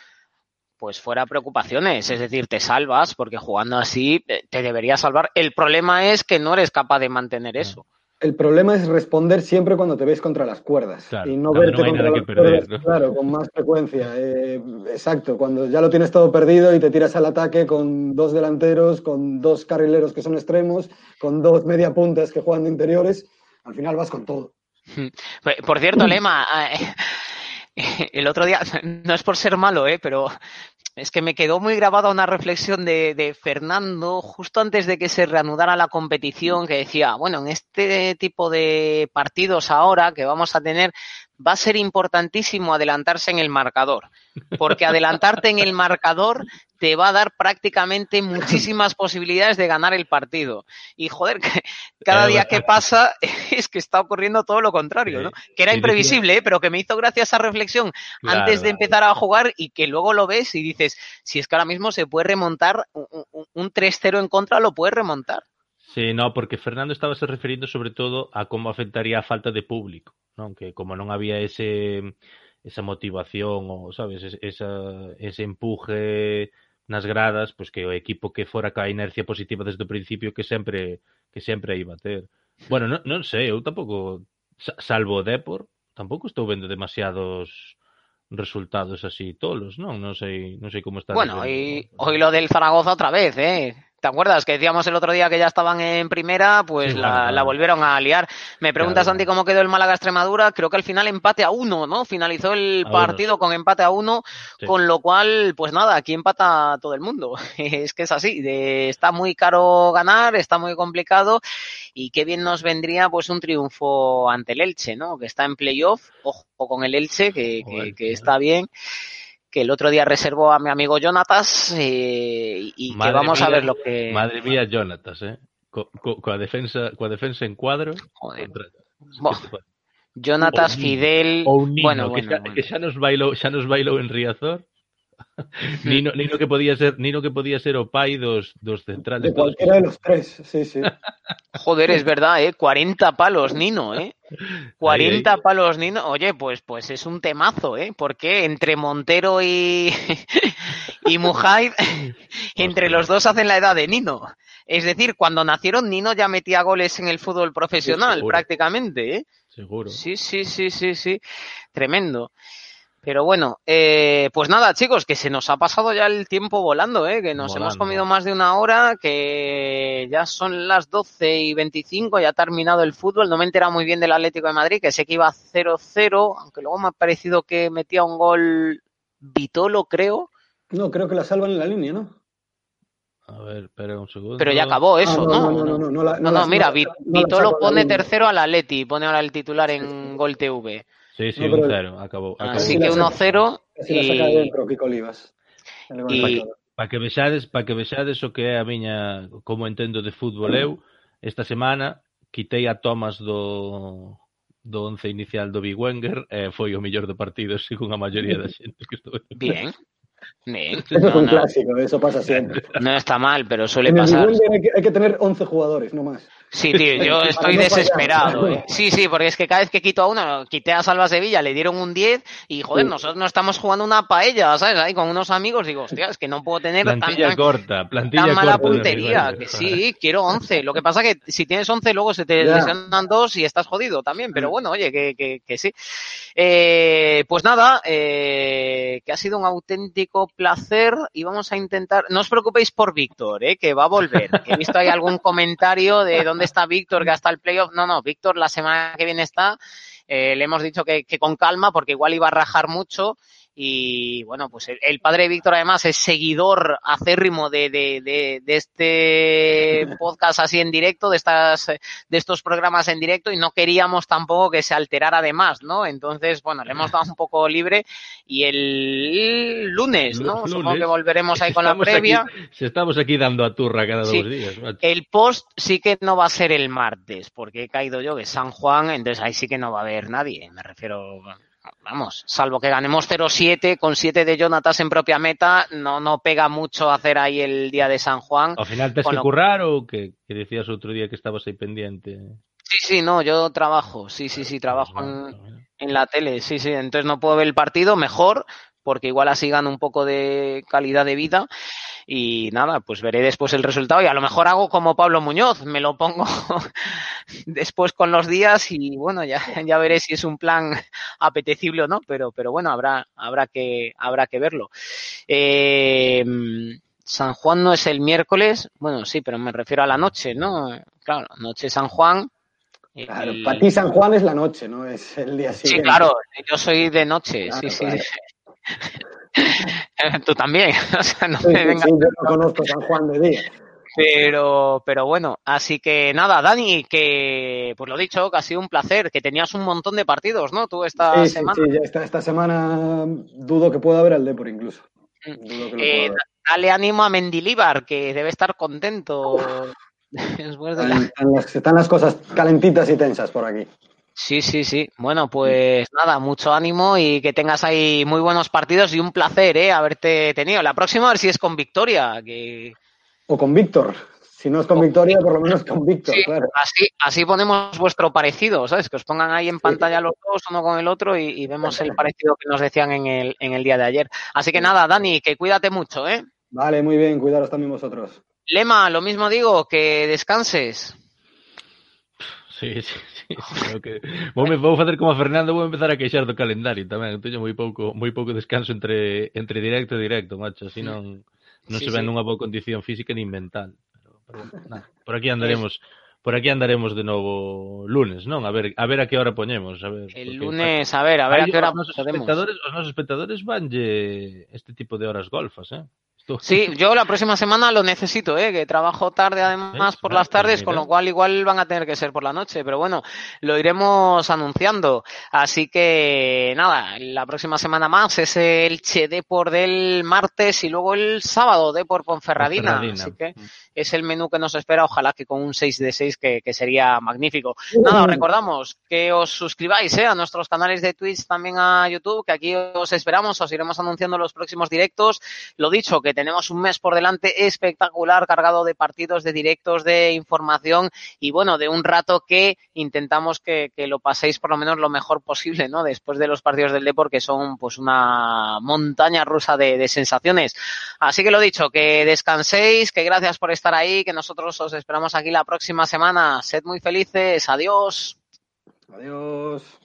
pues fuera preocupaciones. Es decir, te salvas porque jugando así eh, te debería salvar. El problema es que no eres capaz de mantener eso. El problema es responder siempre cuando te ves contra las cuerdas Claro, y no verte no contra las perder, cuerdas, ¿no? claro, con más frecuencia. Eh, exacto, cuando ya lo tienes todo perdido y te tiras al ataque con dos delanteros, con dos carrileros que son extremos, con dos media puntas que juegan de interiores, al final vas con todo. Por cierto, Lema, el otro día, no es por ser malo, eh, pero es que me quedó muy grabada una reflexión de, de Fernando justo antes de que se reanudara la competición, que decía, bueno, en este tipo de partidos ahora que vamos a tener, va a ser importantísimo adelantarse en el marcador, porque adelantarte en el marcador te va a dar prácticamente muchísimas posibilidades de ganar el partido. Y joder, que cada día que pasa es que está ocurriendo todo lo contrario, ¿no? Que era imprevisible, ¿eh? pero que me hizo gracia esa reflexión Claro, antes de empezar a jugar y que luego lo ves y dices, si es que ahora mismo se puede remontar un, un- un 3-0 en contra, lo puedes remontar. Sí, no, porque Fernando estaba se referindo sobre todo a como afectaría a falta de público, non? Que como non había ese esa motivación ou, sabes, es- esa, ese empuje nas gradas, pois que o equipo que fora ca inercia positiva desde o principio que sempre que sempre iba a ter. Bueno, non, non sei, eu tampouco salvo o Depor, tampouco estou vendo demasiados resultados así tolos, non? Non sei, non sei como está. Bueno, e hoy lo del Zaragoza otra vez, eh. ¿Te acuerdas que decíamos el otro día que ya estaban en primera? Pues Sí, la, bueno, la claro. volvieron a liar. Me preguntas. Santi, cómo quedó el Málaga Extremadura. Creo que al final empate a uno, ¿no? Finalizó el uno. partido con empate a uno, Sí. con lo cual, pues nada, aquí empata todo el mundo. es que es así. de- está muy caro ganar, está muy complicado. Y qué bien nos vendría, pues, un triunfo ante el Elche, ¿no? Que está en playoff. Ojo con el Elche, que, está bien que el otro día reservó a mi amigo Jonatas eh, y que vamos mía, a ver lo que... Madre mía, Jonatas, eh? Co, co, coa defensa, coa defensa en cuadro. Joder. Contra... Jonatas, Fidel... Ou Nino, bueno, que, bueno, xa, bueno. que xa nos bailou, xa nos bailou en Riazor. Nino, Nino que podía ser, Nino que podía ser o pai dos, dos centrales. De cualquiera de los tres, sí, sí. Joder, es verdad, ¿eh? 40 palos, Nino, ¿eh? 40 Ahí, ahí. palos, Nino. Oye, pues, pues es un temazo, ¿eh? Porque entre Montero y, y Mujay, entre los dos hacen la edad de Nino. Es decir, cuando nacieron, Nino ya metía goles en el fútbol profesional, prácticamente, ¿eh? Seguro. Sí, sí, sí, sí, sí. Tremendo. Pero bueno, eh, pues nada, chicos, que se nos ha pasado ya el tiempo volando, ¿eh? que nos Volando. hemos comido más de una hora, que ya son las 12 y 25, ya ha terminado el fútbol. No me he enterado muy bien del Atlético de Madrid, que sé que iba 0-0, aunque luego me ha parecido que metía un gol Vitolo, creo, No, creo que la salvan en la línea, ¿no? A ver, espera un segundo. pero ya acabó eso, Ah, ¿no? no, no, no, no, No, la- no, mira, la- Vitolo pone tercero al Atleti, pone ahora el titular en Gol TV. Sí, sí, no, un cero, acabou. Ah, acabou. Así que 1-0 e... Kiko Olivas. E... Para que vexades, para que vexades o que é a miña, como entendo de fútbol eu, esta semana quitei a Thomas do do once inicial do Big Wenger e eh, foi o mellor do partido, según a maioría da xente que estou. Bien. Bien. Eso no, un no. clásico, eso pasa siempre. No está mal, pero suele en el pasar. Hay que, hay que tener 11 jugadores, no más. Sí, tío, yo estoy desesperado. ¿eh? Sí, sí, porque es que cada vez que quito a uno, quité a Salva Sevilla, le dieron un 10 y, joder, Sí. nosotros no estamos jugando una paella, ¿sabes? Ahí con unos amigos, digo, hostia, es que no puedo tener tan, Plantilla tan, corta, plantilla tan mala corta. puntería. Que sí, quiero 11. Lo que pasa que si tienes 11, luego se te Ya. lesionan dos y estás jodido también. Pero bueno, oye, que, que, que sí. Eh, pues nada, eh, que ha sido un auténtico placer y vamos a intentar. No os preocupéis por Víctor, eh, que va a volver. He visto ahí algún comentario de dónde está Víctor, que hasta el playoff. No, no, Víctor la semana que viene está. Eh, le hemos dicho que, que con calma, porque igual iba a rajar mucho. Y bueno, pues el, el padre de Víctor además es seguidor acérrimo de, de, de, de este podcast así en directo, de estas, de estos programas en directo, y no queríamos tampoco que se alterara de más, ¿no? Entonces, bueno, le hemos dado un poco libre y el lunes, ¿no? Lunes. Supongo que volveremos ahí con la previa. Aquí, se estamos aquí dando a turra cada Sí. dos días. macho. El post sí que no va a ser el martes, porque he caído yo que es San Juan, entonces ahí sí que no va a haber nadie. Me refiero, vamos, salvo que ganemos 0-7 con 7 de Jonatas en propia meta, no, no pega mucho hacer ahí el día de San Juan. Ao final tes Con que lo- currar ou que, que decías outro día que estabas aí pendiente? Sí, sí, no, yo trabajo, sí, sí, sí, trabajo en, en la tele, sí, sí, entonces no puedo ver el partido, mejor, porque igual así gano un poco de calidad de vida y nada, pues veré después el resultado y a lo mejor hago como Pablo Muñoz, me lo pongo después con los días y bueno, ya, ya veré si es un plan apetecible o no, pero, pero bueno, habrá, habrá que, habrá que verlo. Eh, San Juan no es el miércoles, bueno, sí, pero me refiero a la noche, ¿no? Claro, noche San Juan. Claro, el- para ti San Juan es la noche, no es el día Sí, siguiente. claro, yo soy de noche, Claro, sí, sí. Tú también, o sea, no Sí, me sí, vengas sí, yo no conozco San Juan de día. Pero, pero bueno, así que nada, Dani, que pues lo dicho, que ha sido un placer, que tenías un montón de partidos, ¿no? Tú esta Sí, semana. sí, ya esta, esta semana dudo que pueda haber al Depor incluso. Mm. Dudo que lo pueda Eh, dale ánimo a Mendilibar, que debe estar contento después de la... Están, están las, están las cosas calentitas y tensas por aquí. Sí, sí, sí. Bueno, pues nada, mucho ánimo y que tengas ahí muy buenos partidos y un placer, ¿eh? Haberte tenido. La próxima a ver si es con victoria, que O con Víctor. Si no es con Con Victoria, por lo menos con Víctor, Sí, claro. así, así ponemos vuestro parecido, ¿sabes? Que os pongan ahí en pantalla los dos, uno con el otro, y, y vemos el parecido que nos decían en el, en el día de ayer. Así que nada, Dani, que cuídate mucho, ¿eh? Vale, muy bien, cuidaros también vosotros. Lema, lo mismo digo, que descanses. Sí, sí, sí, sí que... vou, me, vou facer como a Fernando, vou empezar a queixar do calendario tamén, teño moi pouco moi pouco descanso entre entre directo e directo, macho, así non non sí, se ven sí. nunha boa condición física nin mental. Pero, pero, nada, por aquí andaremos por aquí andaremos de novo lunes, non? A ver, a ver a que hora poñemos, a ver. El porque, lunes, a ver, a ver a que hora os nosos espectadores, os nosos espectadores vanlle este tipo de horas golfas, eh? Sí, yo la próxima semana lo necesito, ¿eh? que trabajo tarde además por las tardes, con lo cual igual van a tener que ser por la noche, pero bueno, lo iremos anunciando. Así que nada, la próxima semana más es el Che Depor del martes y luego el sábado Depor Ponferradina. Ponferradina. Así que es el menú que nos espera, ojalá que con un 6 de 6 que, que sería magnífico. Nada, os recordamos que os suscribáis ¿eh? a nuestros canales de Twitch, también a YouTube, que aquí os esperamos, os iremos anunciando los próximos directos. Lo dicho, que tenemos un mes por delante espectacular, cargado de partidos, de directos, de información y bueno, de un rato que intentamos que, lo paséis por lo menos lo mejor posible, ¿no? Después de los partidos del Depor, que son pues una montaña rusa de sensaciones. Así que lo dicho, que descanséis, que gracias por estar ahí, que nosotros os esperamos aquí la próxima semana. Sed muy felices. Adiós. Adiós.